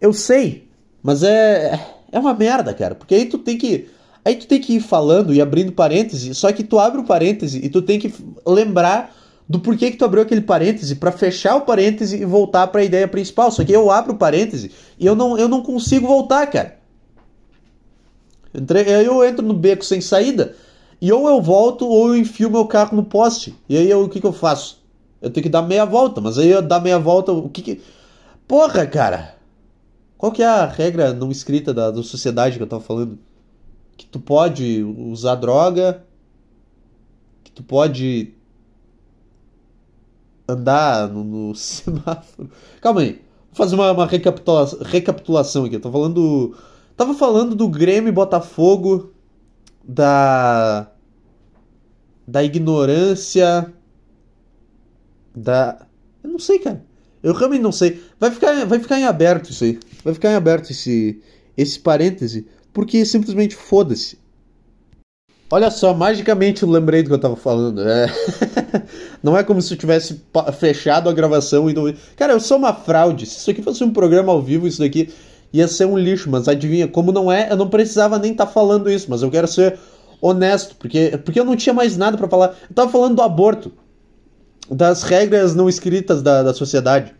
Eu sei, mas é. É uma merda, cara. Porque aí tu tem que. Aí tu tem que ir falando e abrindo parêntese, só que tu abre o parêntese e tu tem que lembrar do porquê que tu abriu aquele parêntese para fechar o parêntese e voltar para a ideia principal. Só que eu abro o parêntese e eu não, eu não consigo voltar, cara. Eu entro no beco sem saída e ou eu volto ou eu enfio meu carro no poste. E aí eu, o que, que eu faço? Eu tenho que dar meia volta, mas aí eu dar meia volta, o que que. Porra, cara! Qual que é a regra não escrita da, da sociedade que eu tava falando? Que tu pode usar droga, que tu pode andar no, no semáforo. Calma aí. Vou fazer uma, uma recapitula recapitulação aqui. Eu tô falando. Tava falando do Grêmio Botafogo, da. Da ignorância. Da. Eu não sei, cara. Eu realmente não sei. Vai ficar, vai ficar em aberto isso aí. Vai ficar em aberto esse, esse parêntese. Porque simplesmente foda-se. Olha só, magicamente eu lembrei do que eu tava falando. É... não é como se eu tivesse fechado a gravação e não. Cara, eu sou uma fraude. Se isso aqui fosse um programa ao vivo, isso daqui ia ser um lixo. Mas adivinha, como não é, eu não precisava nem estar tá falando isso. Mas eu quero ser honesto, porque, porque eu não tinha mais nada para falar. Eu tava falando do aborto, das regras não escritas da, da sociedade.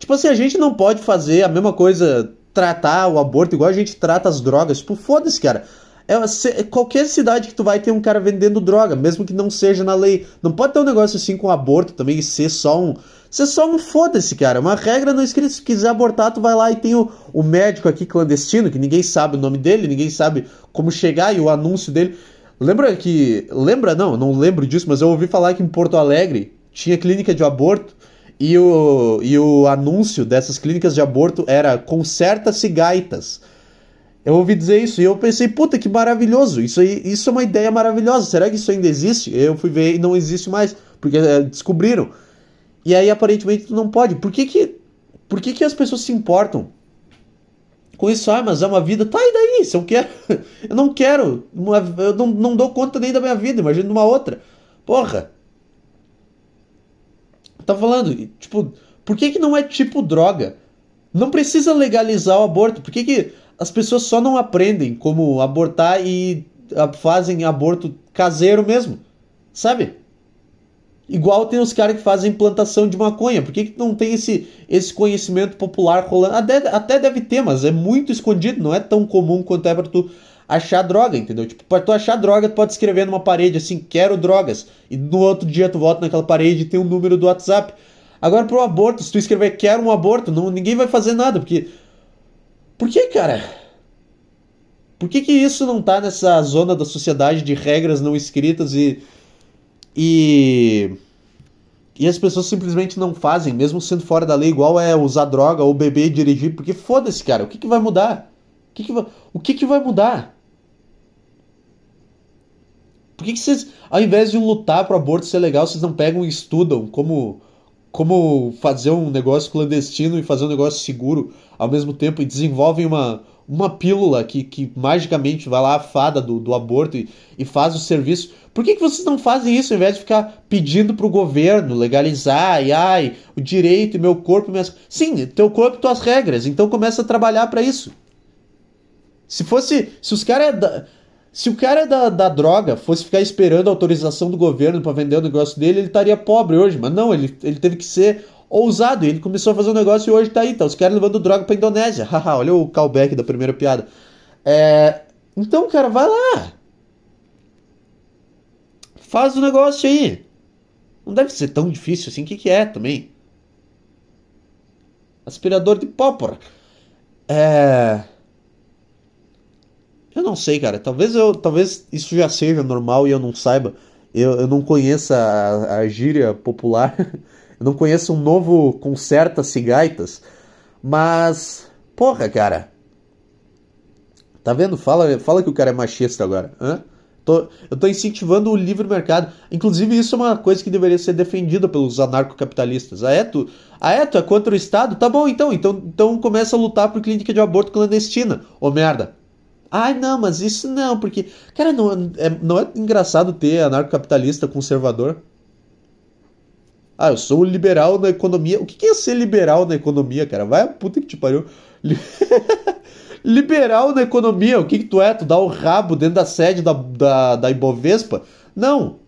Tipo assim, a gente não pode fazer a mesma coisa, tratar o aborto igual a gente trata as drogas. Tipo, foda-se, cara. É, qualquer cidade que tu vai ter um cara vendendo droga, mesmo que não seja na lei. Não pode ter um negócio assim com aborto também e ser só um. Ser só um foda-se, cara. Uma regra não escrita. Se quiser abortar, tu vai lá e tem o, o médico aqui clandestino, que ninguém sabe o nome dele, ninguém sabe como chegar e o anúncio dele. Lembra que. Lembra? Não, não lembro disso, mas eu ouvi falar que em Porto Alegre tinha clínica de aborto e o, e o anúncio dessas clínicas de aborto era conserta-se gaitas. Eu ouvi dizer isso e eu pensei, puta que maravilhoso, isso, aí, isso é uma ideia maravilhosa, será que isso ainda existe? Eu fui ver e não existe mais, porque é, descobriram. E aí aparentemente tu não pode. Por que que, por que que as pessoas se importam com isso? Ah, mas é uma vida, tá, e daí? Se eu quero, eu não quero, uma, eu não, não dou conta nem da minha vida, imagina uma outra. Porra. Tá falando, tipo, por que que não é tipo droga? Não precisa legalizar o aborto, por que que as pessoas só não aprendem como abortar e fazem aborto caseiro mesmo, sabe? Igual tem os caras que fazem plantação de maconha. Por que, que não tem esse, esse conhecimento popular rolando? Até, até deve ter, mas é muito escondido. Não é tão comum quanto é pra tu achar droga, entendeu? Tipo, pra tu achar droga, tu pode escrever numa parede assim, quero drogas. E no outro dia tu volta naquela parede e tem um número do WhatsApp. Agora pro aborto, se tu escrever quero um aborto, não, ninguém vai fazer nada, porque por que, cara? Por que, que isso não tá nessa zona da sociedade de regras não escritas e. E. E as pessoas simplesmente não fazem, mesmo sendo fora da lei, igual é usar droga ou beber e dirigir, porque foda-se, cara, o que, que vai mudar? O que, que, vai, o que, que vai mudar? Por que, que vocês, ao invés de lutar pro aborto ser legal, vocês não pegam e estudam como como fazer um negócio clandestino e fazer um negócio seguro ao mesmo tempo e desenvolvem uma, uma pílula que, que magicamente vai lá a fada do, do aborto e, e faz o serviço. Por que, que vocês não fazem isso ao invés de ficar pedindo pro governo legalizar e ai, o direito e meu corpo, minhas... Sim, teu corpo, tuas regras, então começa a trabalhar para isso. Se fosse. Se os caras. Se o cara da, da droga fosse ficar esperando a autorização do governo para vender o negócio dele, ele estaria pobre hoje. Mas não, ele, ele teve que ser ousado. Ele começou a fazer um negócio e hoje tá aí. Tá os caras levando droga pra Indonésia. Haha, olha o callback da primeira piada. É, então, cara, vai lá. Faz o negócio aí. Não deve ser tão difícil assim. O que, que é também? Aspirador de pólvora. É. Eu não sei, cara. Talvez eu, talvez isso já seja normal e eu não saiba. Eu, eu não conheça a, a gíria popular. eu não conheço um novo conserta-se gaitas. Mas, porra, cara. Tá vendo? Fala, fala que o cara é machista agora. Hã? Tô, eu tô incentivando o livre mercado. Inclusive, isso é uma coisa que deveria ser defendida pelos anarcocapitalistas. Ah, é? Tu, ah, é? É contra o Estado? Tá bom, então. Então, então começa a lutar por clínica de aborto clandestina. Ô, merda. Ai, não, mas isso não, porque. Cara, não é, não é engraçado ter anarcocapitalista conservador? Ah, eu sou liberal na economia. O que é ser liberal na economia, cara? Vai a puta que te pariu. liberal na economia. O que, que tu é? Tu dá o rabo dentro da sede da, da, da Ibovespa? Não.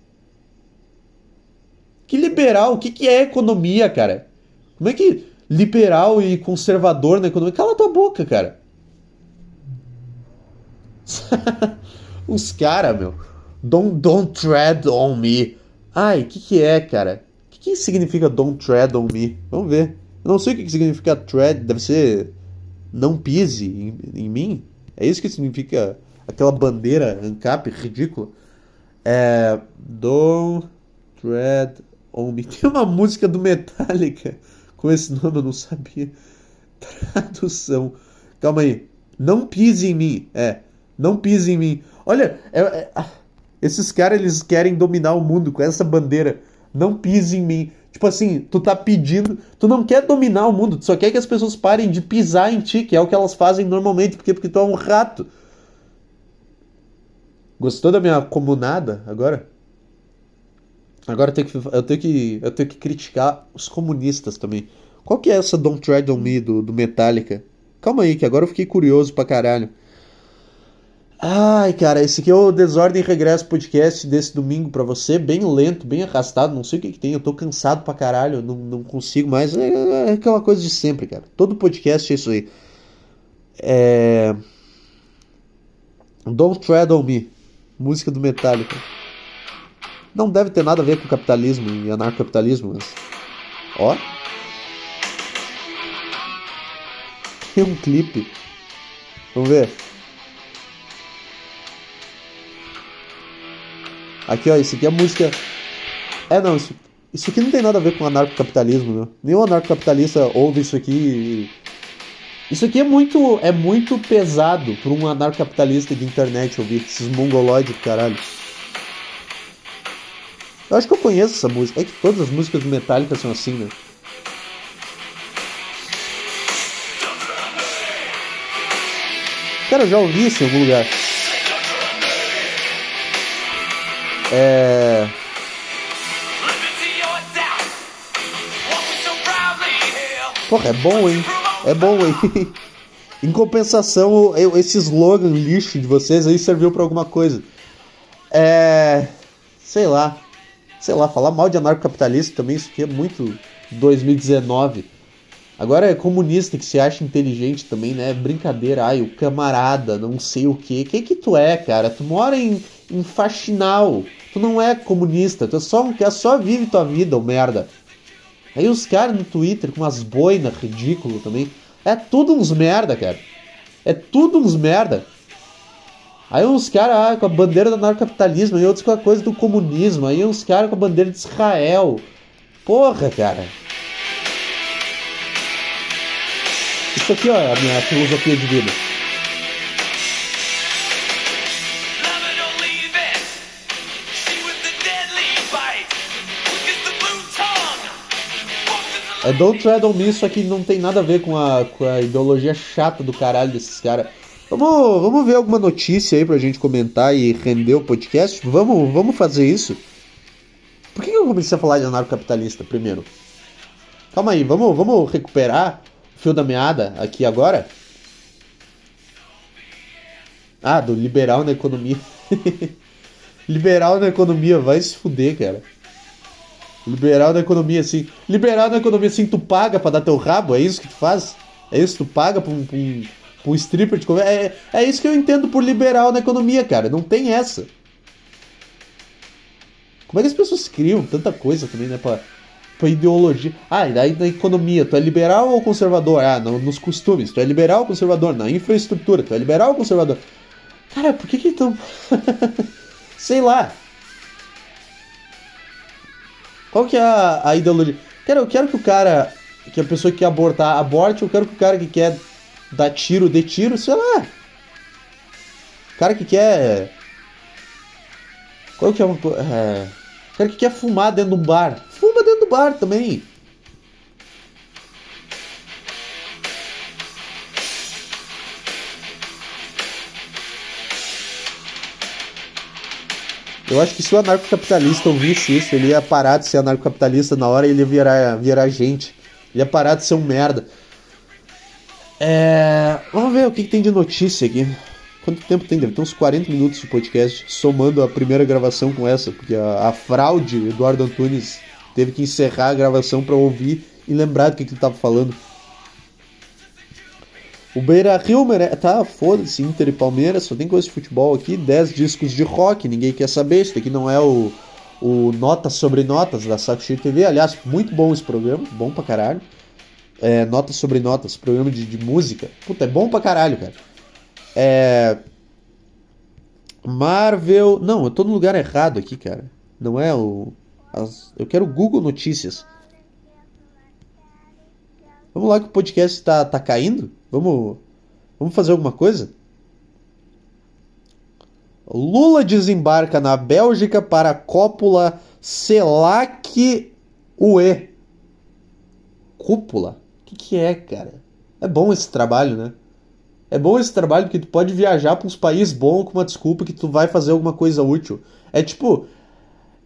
Que liberal? O que, que é economia, cara? Como é que liberal e conservador na economia? Cala tua boca, cara. Os caras, meu. Don't, don't tread on me. Ai, o que, que é, cara? O que, que significa don't tread on me? Vamos ver. Eu não sei o que, que significa tread. Deve ser não pise em, em, mim? É isso que significa aquela bandeira ANCAP ridícula? É. Don't tread on me. Tem uma música do Metallica com esse nome, eu não sabia. Tradução. Calma aí. Não pise em mim. É. Não pise em mim. Olha, é, é, ah, esses caras eles querem dominar o mundo com essa bandeira. Não pise em mim. Tipo assim, tu tá pedindo, tu não quer dominar o mundo, tu só quer que as pessoas parem de pisar em ti, que é o que elas fazem normalmente, porque porque tu é um rato. Gostou da minha comunada agora? Agora eu tenho que eu tenho que eu tenho que criticar os comunistas também. Qual que é essa Don't Tread on Me do, do Metallica? Calma aí, que agora eu fiquei curioso pra caralho. Ai, cara, esse aqui é o Desordem Regresso Podcast desse domingo para você, bem lento, bem arrastado, não sei o que, que tem, eu tô cansado pra caralho, não, não consigo mais, é, é, aquela coisa de sempre, cara. Todo podcast é isso aí. É... Don't Tread on Me, música do Metallica. Não deve ter nada a ver com capitalismo e anarcocapitalismo, mas... Ó. Tem um clipe. Vamos ver. Aqui, ó, isso aqui é música. É, não, isso, isso aqui não tem nada a ver com anarcocapitalismo, né? Nenhum anarcocapitalista ouve isso aqui. Isso aqui é muito, é muito pesado para um anarcocapitalista de internet ouvir, esses mongoloides caralho. Eu acho que eu conheço essa música. É que todas as músicas do Metallica são assim, né? Cara, eu já ouvi isso em algum lugar. É. Porra, é bom, hein? É bom, hein? em compensação, esse slogan lixo de vocês aí serviu para alguma coisa. É. Sei lá. Sei lá, falar mal de anarcocapitalista também, isso aqui é muito 2019. Agora é comunista que se acha inteligente também, né? Brincadeira. Ai, o camarada, não sei o quê. Quem que tu é, cara? Tu mora em, em Faxinal. Tu não é comunista, tu é só, quer só vive tua vida, ô merda. Aí os caras no Twitter com umas boinas ridículo também. É tudo uns merda, cara. É tudo uns merda. Aí uns caras ah, com a bandeira do anarcapitalismo, aí outros com a coisa do comunismo, aí uns caras com a bandeira de Israel. Porra, cara. Isso aqui ó, é a minha filosofia de vida. É Don't Tread on Me, isso aqui não tem nada a ver com a, com a ideologia chata do caralho desses caras. Vamos, vamos ver alguma notícia aí pra gente comentar e render o podcast? Vamos, vamos fazer isso? Por que eu comecei a falar de anarcocapitalista primeiro? Calma aí, vamos, vamos recuperar o fio da meada aqui agora? Ah, do liberal na economia. liberal na economia, vai se fuder, cara. Liberal da economia, assim. Liberal da economia, assim, tu paga pra dar teu rabo? É isso que tu faz? É isso? Tu paga pra um, pra um, pra um stripper de comer? É, é isso que eu entendo por liberal na economia, cara. Não tem essa. Como é que as pessoas criam tanta coisa também, né? Pra, pra ideologia. Ah, e daí na economia, tu é liberal ou conservador? Ah, no, nos costumes, tu é liberal ou conservador? Na infraestrutura, tu é liberal ou conservador? Cara, por que que estão. Sei lá. Qual que é a, a ideologia? Cara, eu quero que o cara. Que a pessoa que quer abortar, aborte. Eu quero que o cara que quer dar tiro, dê tiro, sei lá. O cara que quer. Qual que é uma. É... O cara que quer fumar dentro de um bar. Fuma dentro do bar também. Eu acho que se o anarcocapitalista ouvisse isso, ele ia parar de ser anarcocapitalista na hora e ele ia virar, virar gente. Ele ia parar de ser um merda. É... Vamos ver o que, que, tem de notícia aqui. Quanto tempo tem? Deve ter uns 40 minutos de podcast, somando a primeira gravação com essa, porque a, a fraude, Eduardo Antunes, teve que encerrar a gravação para ouvir e lembrar do que, que ele tava falando. O Beira Rio merece. Tá, foda-se, Inter e Palmeiras, só tem coisa de futebol aqui, 10 discos de rock, ninguém quer saber. Isso aqui não é o, o Notas sobre Notas da Saco Cheio TV. Aliás, muito bom esse programa, bom pra caralho. É, notas sobre Notas, programa de, de música. Puta, é bom pra caralho, cara. É. Marvel. Não, eu tô no lugar errado aqui, cara. Não é o. As... Eu quero Google Notícias. Vamos lá que o podcast tá, tá caindo? Vamos, vamos fazer alguma coisa? Lula desembarca na Bélgica para a cópula CELAC UE. Cúpula? O que, que é, cara? É bom esse trabalho, né? É bom esse trabalho porque tu pode viajar para uns países bons com uma desculpa que tu vai fazer alguma coisa útil. É tipo,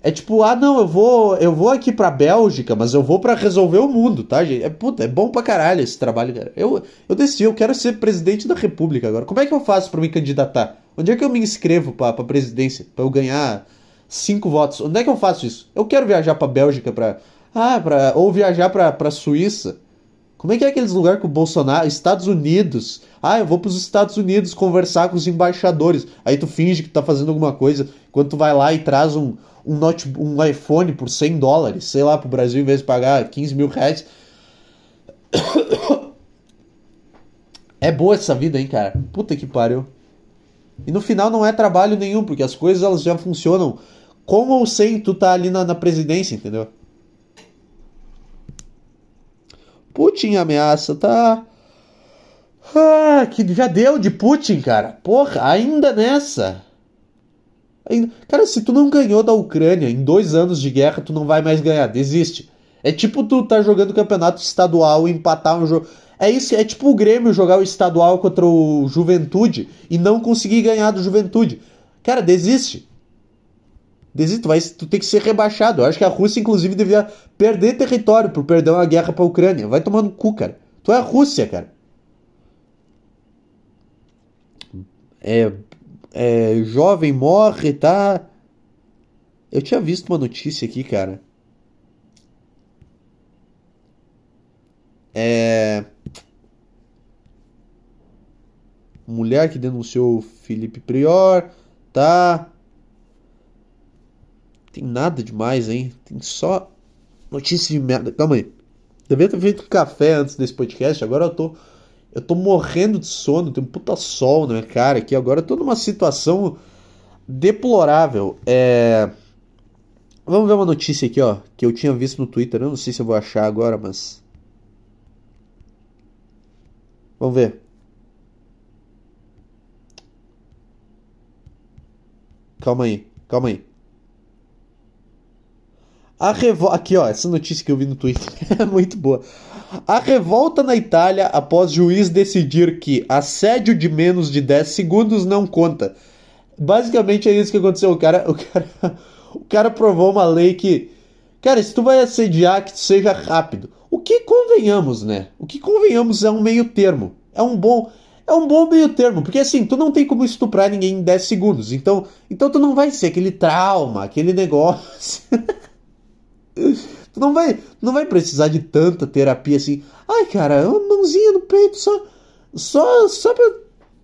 é tipo, ah, não, eu vou, eu vou aqui pra Bélgica, mas eu vou para resolver o mundo, tá, gente? É, puta, é bom pra caralho esse trabalho, cara. Eu, eu decidi, eu quero ser presidente da república agora. Como é que eu faço para me candidatar? Onde é que eu me inscrevo pra, pra presidência? Pra eu ganhar cinco votos? Onde é que eu faço isso? Eu quero viajar pra Bélgica pra... Ah, pra... Ou viajar pra, pra Suíça. Como é que é aqueles lugares que o Bolsonaro... Estados Unidos... Ah, eu vou pros Estados Unidos conversar com os embaixadores. Aí tu finge que tá fazendo alguma coisa, enquanto tu vai lá e traz um um, note, um iPhone por 100 dólares, sei lá, pro Brasil, em vez de pagar 15 mil reais. É boa essa vida, hein, cara? Puta que pariu. E no final não é trabalho nenhum, porque as coisas elas já funcionam com ou sem tu tá ali na, na presidência, entendeu? Putin ameaça, tá? Ah, que já deu de Putin, cara. Porra, ainda nessa. Cara, se tu não ganhou da Ucrânia em dois anos de guerra, tu não vai mais ganhar. Desiste. É tipo tu tá jogando campeonato estadual e empatar um jogo. É isso, é tipo o Grêmio jogar o estadual contra o Juventude e não conseguir ganhar do Juventude. Cara, desiste. Desiste, tu, vai, tu tem que ser rebaixado. Eu acho que a Rússia, inclusive, devia perder território por perder uma guerra pra Ucrânia. Vai tomando cu, cara. Tu é a Rússia, cara. É, é, jovem morre, tá? Eu tinha visto uma notícia aqui, cara. É. Mulher que denunciou Felipe Prior, tá? Tem nada demais, hein? Tem só notícia de merda. Calma aí. Devia ter feito café antes desse podcast, agora eu tô eu tô morrendo de sono, tem um puta sol na minha cara aqui. Agora eu tô numa situação deplorável. É... Vamos ver uma notícia aqui, ó, que eu tinha visto no Twitter. Eu não sei se eu vou achar agora, mas. Vamos ver. Calma aí, calma aí. A revolta. Aqui, ó, essa notícia que eu vi no Twitter é muito boa. A revolta na Itália após juiz decidir que assédio de menos de 10 segundos não conta. Basicamente é isso que aconteceu. O cara, o cara, o cara provou uma lei que. Cara, se tu vai assediar, que seja rápido. O que convenhamos, né? O que convenhamos é um meio termo. É um bom. É um bom meio termo, porque assim, tu não tem como estuprar ninguém em 10 segundos. Então, então tu não vai ser aquele trauma, aquele negócio. Tu não vai, não vai precisar de tanta terapia assim. Ai, cara, uma mãozinha no peito só. Só, só pra.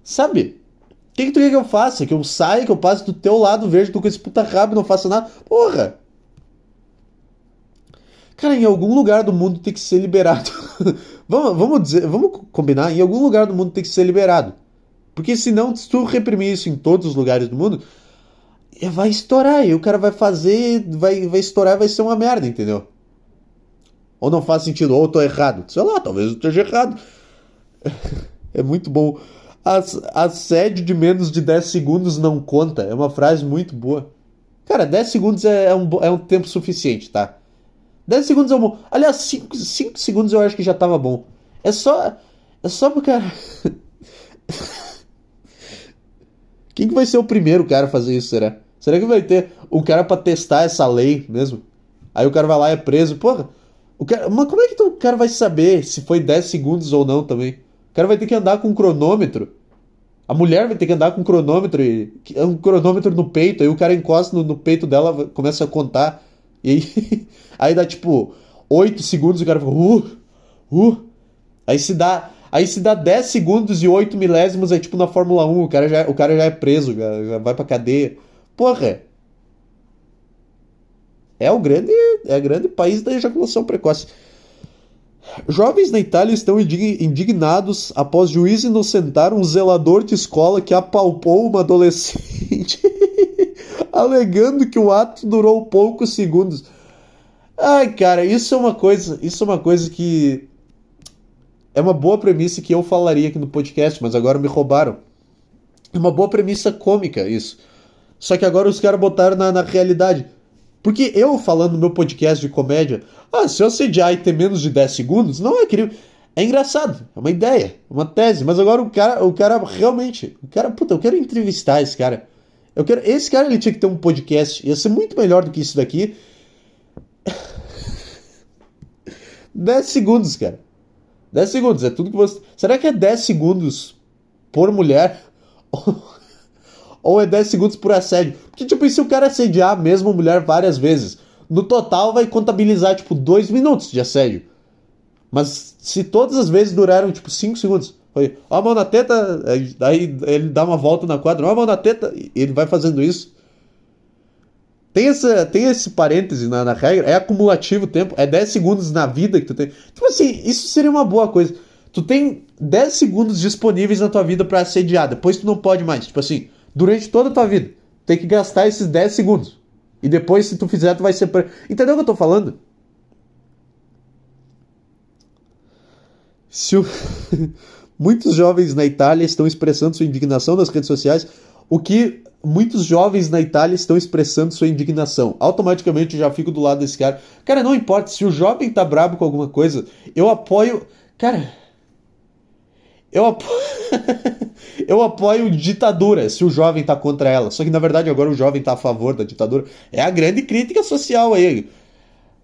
Sabe? O que, que tu quer que eu faça? Que eu saia, que eu passe do teu lado, vejo tu com esse puta rabo não faça nada? Porra! Cara, em algum lugar do mundo tem que ser liberado. vamos, vamos dizer, vamos combinar, em algum lugar do mundo tem que ser liberado. Porque senão, se tu reprimir isso em todos os lugares do mundo, vai estourar. E o cara vai fazer, vai, vai estourar vai ser uma merda, entendeu? Ou não faz sentido, ou eu tô errado. Sei lá, talvez eu esteja errado. é muito bom. Assédio de menos de 10 segundos não conta. É uma frase muito boa. Cara, 10 segundos é, é, um, é um tempo suficiente, tá? 10 segundos é bom. Aliás, 5, 5 segundos eu acho que já tava bom. É só. É só pro cara. Quem que vai ser o primeiro cara a fazer isso, será? Será que vai ter um cara para testar essa lei mesmo? Aí o cara vai lá e é preso. Porra, o cara, mas como é que o cara vai saber se foi 10 segundos ou não também? O cara vai ter que andar com um cronômetro. A mulher vai ter que andar com um cronômetro e um cronômetro no peito, aí o cara encosta no, no peito dela, começa a contar. E aí, aí dá tipo 8 segundos e o cara fica. Uh, uh. Aí se dá. Aí se dá 10 segundos e 8 milésimos, é tipo na Fórmula 1, o cara já, o cara já é preso, já, já vai pra cadeia. Porra! É o grande, é o grande país da ejaculação precoce. Jovens na Itália estão indignados após juiz inocentar um zelador de escola que apalpou uma adolescente, alegando que o ato durou poucos segundos. Ai, cara, isso é uma coisa, isso é uma coisa que é uma boa premissa que eu falaria aqui no podcast, mas agora me roubaram. É uma boa premissa cômica isso. Só que agora os caras botaram na, na realidade. Porque eu falando no meu podcast de comédia, ah, se eu assediar e ter menos de 10 segundos, não é crime. É engraçado, é uma ideia, é uma tese, mas agora o cara, o cara realmente, o cara, puta, eu quero entrevistar esse cara. Eu quero, esse cara ele tinha que ter um podcast, ia ser muito melhor do que isso daqui. 10 segundos, cara. 10 segundos, é tudo que você. Será que é 10 segundos por mulher? ou é 10 segundos por assédio. Porque, tipo, e se o cara assediar a mulher várias vezes? No total vai contabilizar, tipo, 2 minutos de assédio. Mas se todas as vezes duraram, tipo, 5 segundos. Foi, ó a mão na teta, aí ele dá uma volta na quadra, ó a mão na teta, e ele vai fazendo isso. Tem, essa, tem esse parêntese na, na regra, é acumulativo o tempo, é 10 segundos na vida que tu tem. Tipo assim, isso seria uma boa coisa. Tu tem 10 segundos disponíveis na tua vida para assediar, depois tu não pode mais. Tipo assim, durante toda a tua vida. Tem que gastar esses 10 segundos. E depois, se tu fizer, tu vai ser. Entendeu o que eu tô falando? Se o... Muitos jovens na Itália estão expressando sua indignação nas redes sociais, o que muitos jovens na Itália estão expressando sua indignação. Automaticamente eu já fico do lado desse cara. Cara, não importa, se o jovem tá brabo com alguma coisa, eu apoio. Cara, eu apoio. eu apoio ditadura se o jovem tá contra ela. Só que na verdade agora o jovem tá a favor da ditadura. É a grande crítica social aí.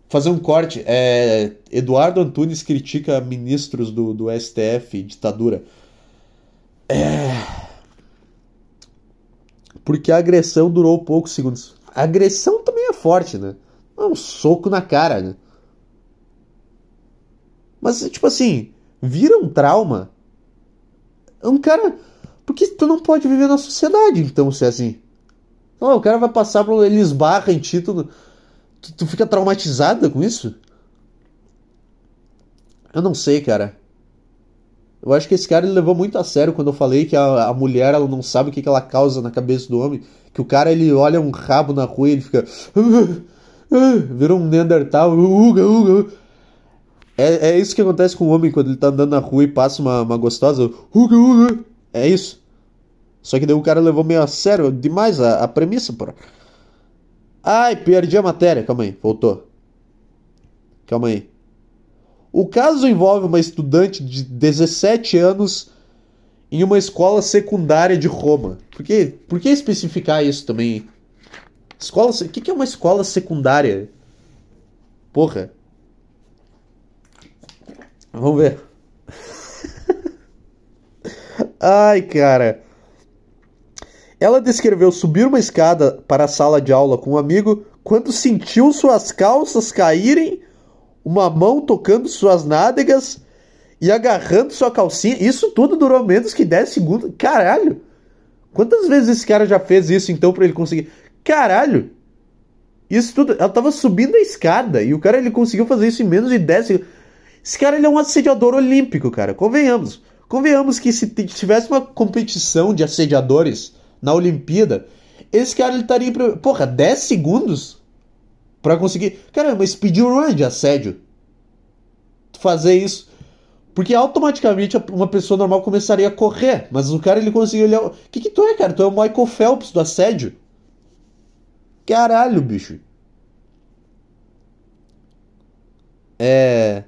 Fazer um corte. É... Eduardo Antunes critica ministros do, do STF, ditadura. É. Porque a agressão durou poucos segundos. A agressão também é forte, né? É um soco na cara, né? Mas, tipo assim, vira um trauma um cara. Porque tu não pode viver na sociedade, então, se é assim. Não, o cara vai passar por. Ele esbarra em ti, tu, tu, tu fica traumatizada com isso? Eu não sei, cara. Eu acho que esse cara ele levou muito a sério quando eu falei que a, a mulher ela não sabe o que, que ela causa na cabeça do homem. Que o cara ele olha um rabo na rua e ele fica. Vira um Neandertal. Uga, uga. É, é isso que acontece com o homem quando ele tá andando na rua e passa uma, uma gostosa. É isso. Só que daí o cara levou meio a sério demais a, a premissa, porra. Ai, perdi a matéria. Calma aí, voltou. Calma aí. O caso envolve uma estudante de 17 anos em uma escola secundária de Roma. Por que, por que especificar isso também? Escola, o que é uma escola secundária? Porra. Vamos ver. Ai, cara. Ela descreveu subir uma escada para a sala de aula com um amigo quando sentiu suas calças caírem, uma mão tocando suas nádegas e agarrando sua calcinha. Isso tudo durou menos que 10 segundos. Caralho! Quantas vezes esse cara já fez isso então para ele conseguir? Caralho! Isso tudo. Ela tava subindo a escada e o cara ele conseguiu fazer isso em menos de 10 segundos. Esse cara ele é um assediador olímpico, cara. Convenhamos. Convenhamos que se tivesse uma competição de assediadores na Olimpíada, esse cara ele estaria. Porra, 10 segundos para conseguir. Cara, uma speedrun de assédio. Fazer isso. Porque automaticamente uma pessoa normal começaria a correr. Mas o cara ele conseguiu. Ele é... O que, que tu é, cara? Tu é o Michael Phelps do assédio. Caralho, bicho. É.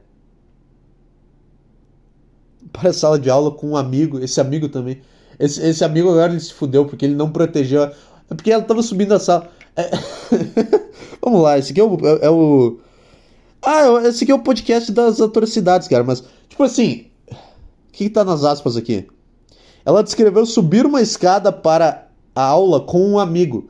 Para a sala de aula com um amigo. Esse amigo também. Esse, esse amigo agora se fudeu porque ele não protegeu. É porque ela tava subindo a sala. É... Vamos lá, esse aqui é o, é, é o. Ah, esse aqui é o podcast das atrocidades, cara. Mas, tipo assim. O que, que tá nas aspas aqui? Ela descreveu subir uma escada para a aula com um amigo.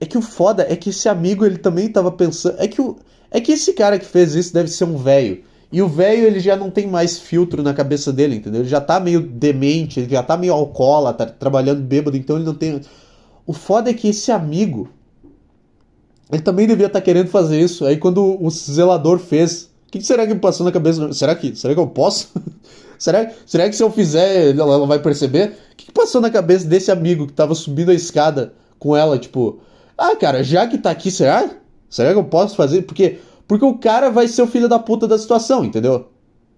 É que o foda é que esse amigo ele também tava pensando. É que, o, é que esse cara que fez isso deve ser um velho. E o velho ele já não tem mais filtro na cabeça dele, entendeu? Ele já tá meio demente, ele já tá meio alcoólatra, trabalhando bêbado, então ele não tem. O foda é que esse amigo. Ele também devia estar tá querendo fazer isso. Aí quando o zelador fez. O que, será que passou na cabeça? Será que, será que eu posso? será, será que se eu fizer ela, ela vai perceber? O que, que passou na cabeça desse amigo que tava subindo a escada com ela? Tipo, ah, cara, já que tá aqui, será? Será que eu posso fazer? Porque, porque o cara vai ser o filho da puta da situação, entendeu?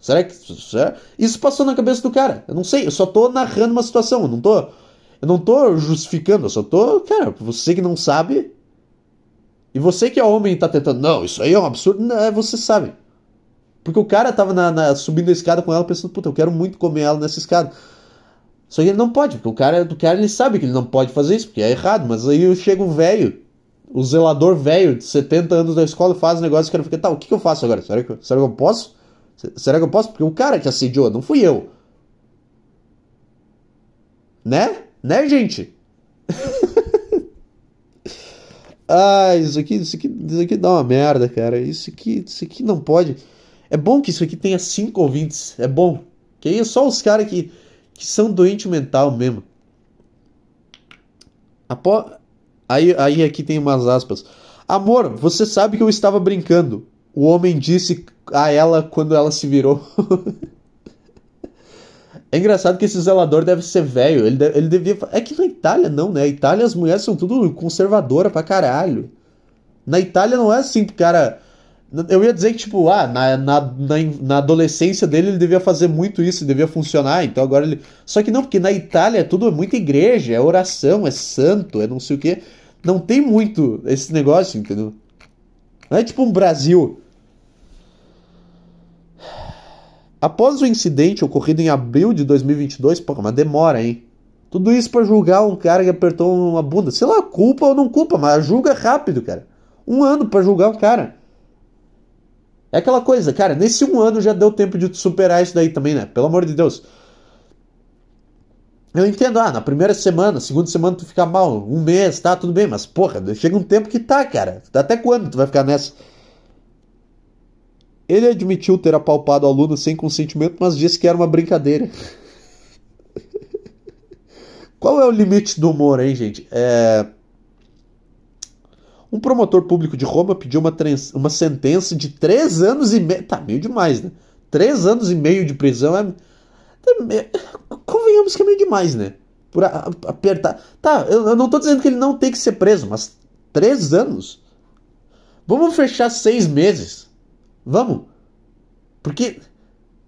Será que. Será? Isso passou na cabeça do cara. Eu não sei, eu só tô narrando uma situação, eu não tô. Eu não tô justificando, eu só tô. Cara, você que não sabe. E você que é homem e tá tentando. Não, isso aí é um absurdo. Não, é, você sabe. Porque o cara tava na, na, subindo a escada com ela pensando, puta, eu quero muito comer ela nessa escada. Só que ele não pode, porque o cara, o cara ele sabe que ele não pode fazer isso, porque é errado. Mas aí chega o velho, o zelador velho de 70 anos da escola, faz o negócio e o cara fica, tá, o que, que eu faço agora? Será que, será que eu posso? Será que eu posso? Porque o cara que assediou, não fui eu. Né? Né, gente? ah, isso aqui, isso aqui, isso aqui dá uma merda, cara. Isso aqui, isso aqui não pode. É bom que isso aqui tenha cinco ouvintes. É bom. Que aí é só os caras que que são doente mental mesmo. Apo... Aí, aí aqui tem umas aspas. Amor, você sabe que eu estava brincando. O homem disse a ela quando ela se virou. é engraçado que esse zelador deve ser velho. Ele, ele devia. É que na Itália não, né? Na Itália as mulheres são tudo conservadora pra caralho. Na Itália não é assim, cara eu ia dizer que, tipo, ah, na, na, na, na, adolescência dele ele devia fazer muito isso, devia funcionar, então agora ele. Só que não, porque na Itália é tudo é muita igreja, é oração, é santo, é não sei o quê. Não tem muito esse negócio, entendeu? Não é tipo um Brasil. Após o incidente ocorrido em abril de 2022, pô, mas demora, hein? Tudo isso para julgar um cara que apertou uma bunda. Sei lá, culpa ou não culpa, mas julga rápido, cara. Um ano para julgar o cara. É aquela coisa, cara, nesse um ano já deu tempo de superar isso daí também, né? Pelo amor de Deus. Eu entendo, ah, na primeira semana, segunda semana tu fica mal, um mês, tá, tudo bem, mas porra, chega um tempo que tá, cara. Até quando tu vai ficar nessa? Ele admitiu ter apalpado o aluno sem consentimento, mas disse que era uma brincadeira. Qual é o limite do humor, hein, gente? É. Um promotor público de Roma pediu uma, uma sentença de três anos e meio. Tá meio demais, né? Três anos e meio de prisão é. Convenhamos que é meio demais, né? Por a, a, apertar. Tá, eu, eu não tô dizendo que ele não tem que ser preso, mas três anos? Vamos fechar seis meses? Vamos? Porque.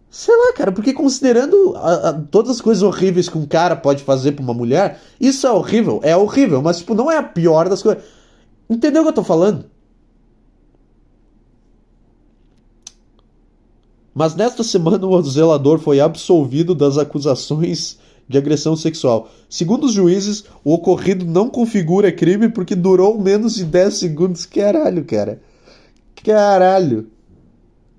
Sei lá, cara, porque considerando a, a, todas as coisas horríveis que um cara pode fazer pra uma mulher, isso é horrível, é horrível, mas, tipo, não é a pior das coisas. Entendeu o que eu tô falando? Mas nesta semana o zelador foi absolvido das acusações de agressão sexual. Segundo os juízes, o ocorrido não configura crime porque durou menos de 10 segundos. Caralho, cara. Caralho.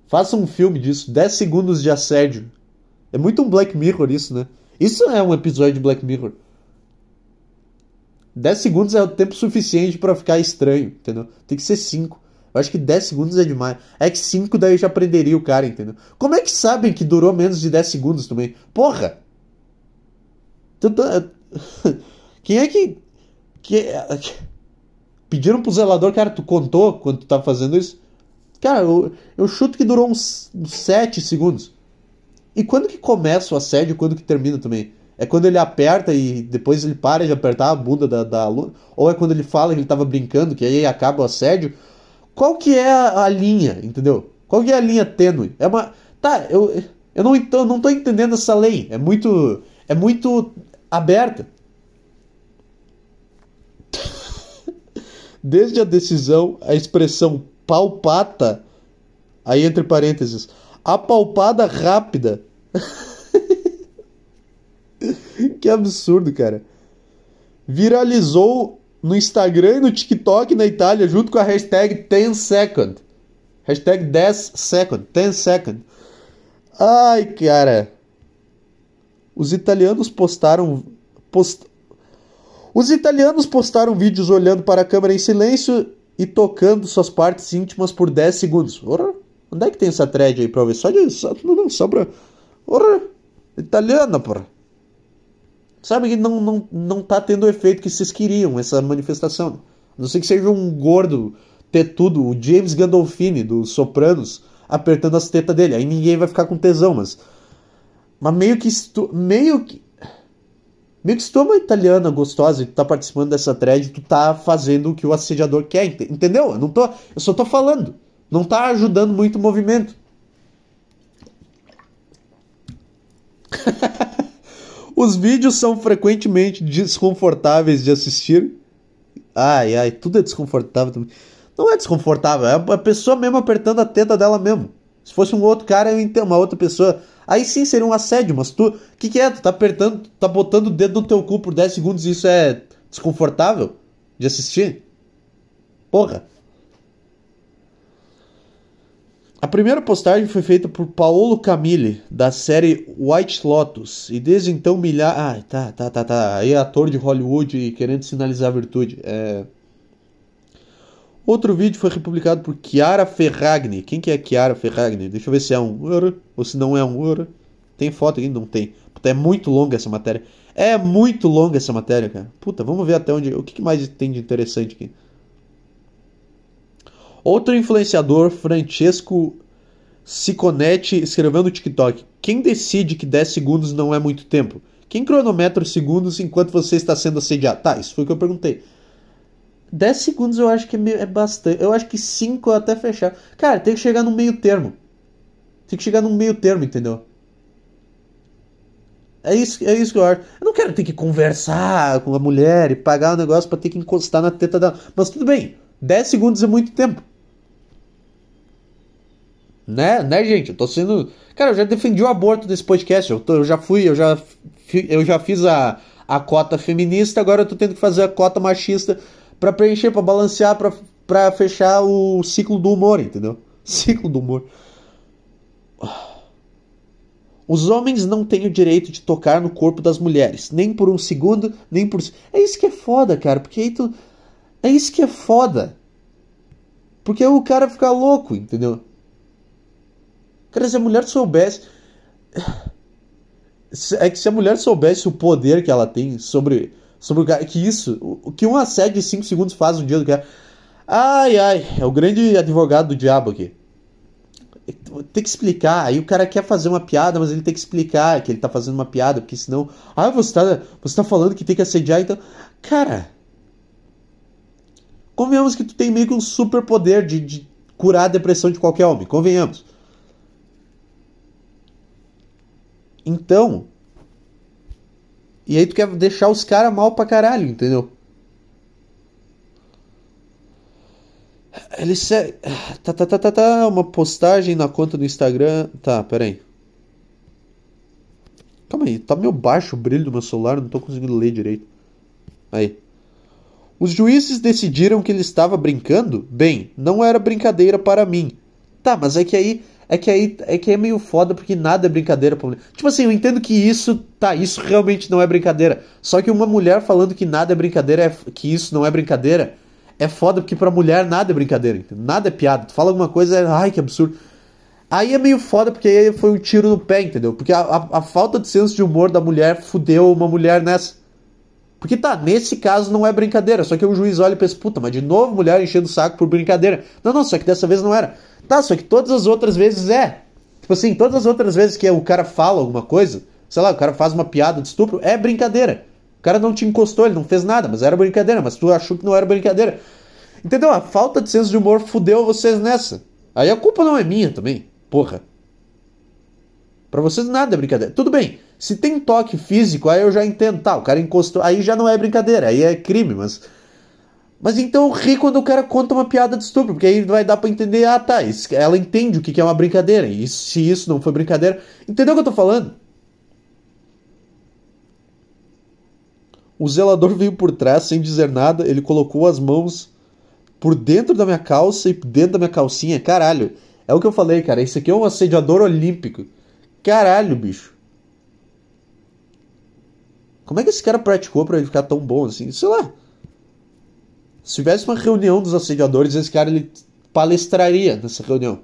Faça um filme disso. 10 segundos de assédio. É muito um Black Mirror isso, né? Isso é um episódio de Black Mirror. 10 segundos é o tempo suficiente para ficar estranho, entendeu? Tem que ser 5. Eu acho que 10 segundos é demais. É que 5 daí já prenderia o cara, entendeu? Como é que sabem que durou menos de 10 segundos também? Porra! Quem é que. que... Pediram pro zelador, cara, tu contou quando tu tava fazendo isso? Cara, eu, eu chuto que durou uns 7 segundos. E quando que começa o assédio e quando que termina também? É quando ele aperta e depois ele para de apertar a bunda da, da aluna? Ou é quando ele fala que ele tava brincando, que aí acaba o assédio? Qual que é a, a linha, entendeu? Qual que é a linha tênue? É uma. Tá, eu, eu não, eu não tô entendendo essa lei. É muito. É muito aberta. Desde a decisão, a expressão palpata, aí entre parênteses, apalpada rápida. que absurdo, cara. Viralizou no Instagram e no TikTok na Itália junto com a hashtag 10 second. Hashtag 10 second. 10 second. Ai, cara. Os italianos postaram. Post... Os italianos postaram vídeos olhando para a câmera em silêncio e tocando suas partes íntimas por 10 segundos. Ora, onde é que tem essa thread aí pra ver? Só de. Só, não, só pra. Ora, italiana, porra. Sabe que não, não, não tá tendo o efeito que vocês queriam, essa manifestação. A não sei que seja um gordo tetudo, o James Gandolfini, dos Sopranos, apertando as tetas dele. Aí ninguém vai ficar com tesão, mas. Mas meio que. Estu... Meio que. Meio que se tu é uma italiana gostosa e tu tá participando dessa thread, tu tá fazendo o que o assediador quer, entendeu? Eu, não tô, eu só tô falando. Não tá ajudando muito o movimento. Os vídeos são frequentemente desconfortáveis de assistir. Ai, ai, tudo é desconfortável também. Não é desconfortável, é a pessoa mesmo apertando a teta dela mesmo. Se fosse um outro cara, eu entendo, uma outra pessoa. Aí sim seria um assédio, mas tu. O que, que é? Tu tá apertando, tá botando o dedo no teu cu por 10 segundos e isso é desconfortável de assistir? Porra. A primeira postagem foi feita por Paolo Camille, da série White Lotus, e desde então milhares. Ah, tá, tá, tá, tá. Aí é ator de Hollywood querendo sinalizar virtude. É... Outro vídeo foi republicado por Chiara Ferragni. Quem que é Chiara Ferragni? Deixa eu ver se é um ou se não é um Tem foto aqui? Não tem. Puta, é muito longa essa matéria. É muito longa essa matéria, cara. Puta, vamos ver até onde. O que mais tem de interessante aqui? Outro influenciador, Francesco Siconetti, escreveu no TikTok: Quem decide que 10 segundos não é muito tempo? Quem cronometra os segundos enquanto você está sendo assediado? Tá, isso foi o que eu perguntei. 10 segundos eu acho que é, é bastante. Eu acho que 5 até fechar. Cara, tem que chegar no meio termo. Tem que chegar no meio termo, entendeu? É isso, é isso que eu acho. Eu não quero ter que conversar com a mulher e pagar o um negócio para ter que encostar na teta dela. Mas tudo bem, 10 segundos é muito tempo. Né, né, gente? Eu tô sendo. Cara, eu já defendi o aborto nesse podcast. Eu, tô, eu já fui, eu já, eu já fiz a, a cota feminista, agora eu tô tendo que fazer a cota machista para preencher, para balancear, para fechar o ciclo do humor, entendeu? Ciclo do humor. Os homens não têm o direito de tocar no corpo das mulheres, nem por um segundo, nem por. É isso que é foda, cara, porque aí tu. É isso que é foda. Porque o cara fica louco, entendeu? Cara, se a mulher soubesse. É que se a mulher soubesse o poder que ela tem sobre, sobre o cara. Que isso. O que um assédio de 5 segundos faz no dia do cara. Ai, ai. É o grande advogado do diabo aqui. Tem que explicar. Aí o cara quer fazer uma piada, mas ele tem que explicar que ele tá fazendo uma piada, porque senão. Ah, você tá, você tá falando que tem que assediar, então. Cara. Convenhamos que tu tem meio que um super poder de, de curar a depressão de qualquer homem. Convenhamos. Então. E aí tu quer deixar os caras mal pra caralho, entendeu? Ele segue. Tá, tá, tá, tá, tá. Uma postagem na conta do Instagram. Tá, peraí. Calma aí, tá meio baixo o brilho do meu celular, não tô conseguindo ler direito. Aí. Os juízes decidiram que ele estava brincando? Bem, não era brincadeira para mim. Tá, mas é que aí é que aí é que é meio foda porque nada é brincadeira. Tipo assim, eu entendo que isso, tá, isso realmente não é brincadeira. Só que uma mulher falando que nada é brincadeira, é, que isso não é brincadeira, é foda porque pra mulher nada é brincadeira, nada é piada. Tu fala alguma coisa, é, ai que absurdo. Aí é meio foda porque aí foi um tiro no pé, entendeu? Porque a, a, a falta de senso de humor da mulher fudeu uma mulher nessa. Porque tá, nesse caso não é brincadeira, só que o juiz olha e pensa, puta, mas de novo mulher enchendo o saco por brincadeira. Não, não, só que dessa vez não era. Tá, só que todas as outras vezes é. Tipo assim, todas as outras vezes que o cara fala alguma coisa, sei lá, o cara faz uma piada de estupro, é brincadeira. O cara não te encostou, ele não fez nada, mas era brincadeira, mas tu achou que não era brincadeira. Entendeu? A falta de senso de humor fudeu vocês nessa. Aí a culpa não é minha também. Porra. Pra vocês nada é brincadeira. Tudo bem, se tem toque físico, aí eu já entendo. Tá, o cara encostou. Aí já não é brincadeira, aí é crime, mas. Mas então ri quando o cara conta uma piada de estupro, porque aí vai dar pra entender, ah tá, ela entende o que é uma brincadeira, e se isso não foi brincadeira. Entendeu o que eu tô falando? O zelador veio por trás sem dizer nada, ele colocou as mãos por dentro da minha calça e dentro da minha calcinha. Caralho, é o que eu falei, cara. Esse aqui é um assediador olímpico. Caralho, bicho. Como é que esse cara praticou para ele ficar tão bom assim? Sei lá. Se tivesse uma reunião dos assediadores, esse cara ele palestraria nessa reunião.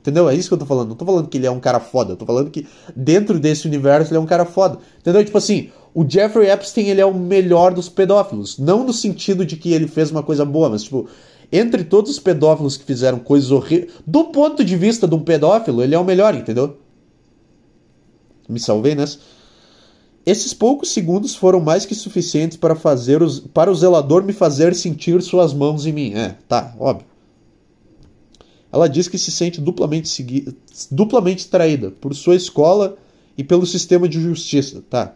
Entendeu? É isso que eu tô falando. Não tô falando que ele é um cara foda. Eu tô falando que dentro desse universo ele é um cara foda. Entendeu? Tipo assim, o Jeffrey Epstein ele é o melhor dos pedófilos. Não no sentido de que ele fez uma coisa boa, mas tipo, entre todos os pedófilos que fizeram coisas horríveis, do ponto de vista de um pedófilo, ele é o melhor, entendeu? Me salvei nessa. Esses poucos segundos foram mais que suficientes para fazer os, para o zelador me fazer sentir suas mãos em mim. É, tá, óbvio. Ela diz que se sente duplamente, segui, duplamente traída por sua escola e pelo sistema de justiça. Tá.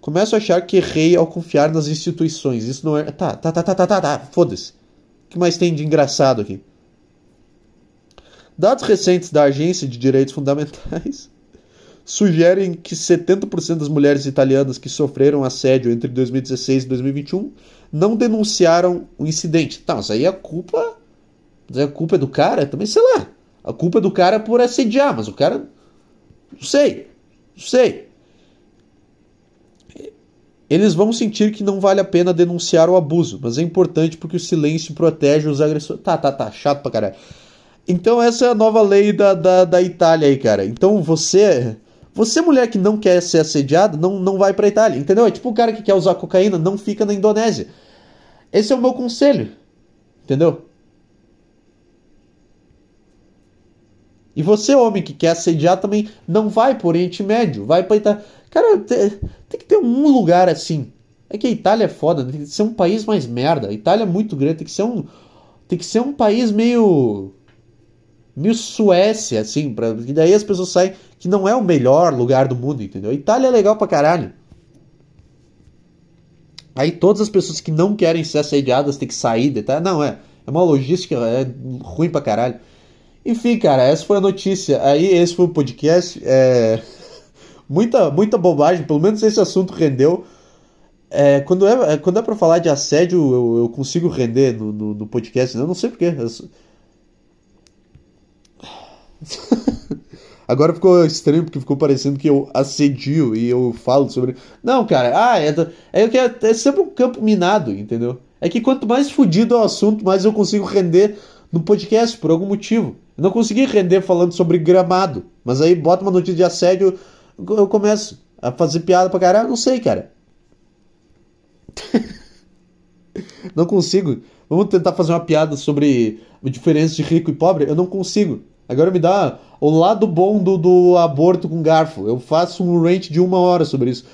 Começo a achar que errei ao confiar nas instituições. Isso não é. Tá, tá, tá, tá, tá, tá, tá. Foda-se. O que mais tem de engraçado aqui? Dados recentes da Agência de Direitos Fundamentais sugerem que 70% das mulheres italianas que sofreram assédio entre 2016 e 2021 não denunciaram o incidente. Tá, mas aí a culpa. A culpa é do cara? Também sei lá. A culpa é do cara por assediar, mas o cara. Não sei. Não sei. Eles vão sentir que não vale a pena denunciar o abuso, mas é importante porque o silêncio protege os agressores. Tá, tá, tá. Chato pra caralho. Então essa é a nova lei da, da, da Itália aí, cara. Então você você, mulher que não quer ser assediada, não, não vai pra Itália, entendeu? É tipo o cara que quer usar cocaína, não fica na Indonésia. Esse é o meu conselho, entendeu? E você, homem que quer assediar, também não vai pro Oriente Médio, vai pra Itália. Cara, tem, que ter um lugar assim. É que a Itália é foda, tem que ser um país mais merda. A Itália é muito grande, tem que ser um. Tem que ser um país meio meio Suécia, assim, pra, e daí as pessoas saem que não é o melhor lugar do mundo, entendeu? Itália é legal pra caralho. Aí todas as pessoas que não querem ser assediadas têm que sair, tá? Não, é. É uma logística, é ruim pra caralho. Enfim, cara, essa foi a notícia. Aí esse foi o podcast. É... muita, muita bobagem, pelo menos esse assunto rendeu. É, quando, é, quando é pra falar de assédio, eu, eu consigo render no, no, no podcast. Né? Eu não sei porquê. Eu, Agora ficou estranho porque ficou parecendo que eu assedio e eu falo sobre. Não, cara, ah, é, é que é, é sempre um campo minado, entendeu? É que quanto mais fodido é o assunto, mais eu consigo render no podcast, por algum motivo. Eu não consegui render falando sobre gramado, mas aí bota uma notícia de assédio, eu começo a fazer piada pra caralho, não sei, cara. não consigo. Vamos tentar fazer uma piada sobre a diferença de rico e pobre? Eu não consigo. Agora me dá o lado bom do, do aborto com garfo. Eu faço um rant de uma hora sobre isso.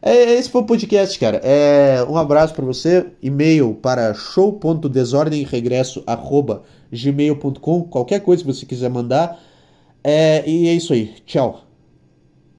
É, esse foi o podcast, cara. É, um abraço para você. E-mail para show.desordemregresso.gmail.com Qualquer coisa que você quiser mandar. É, e é isso aí. Tchau.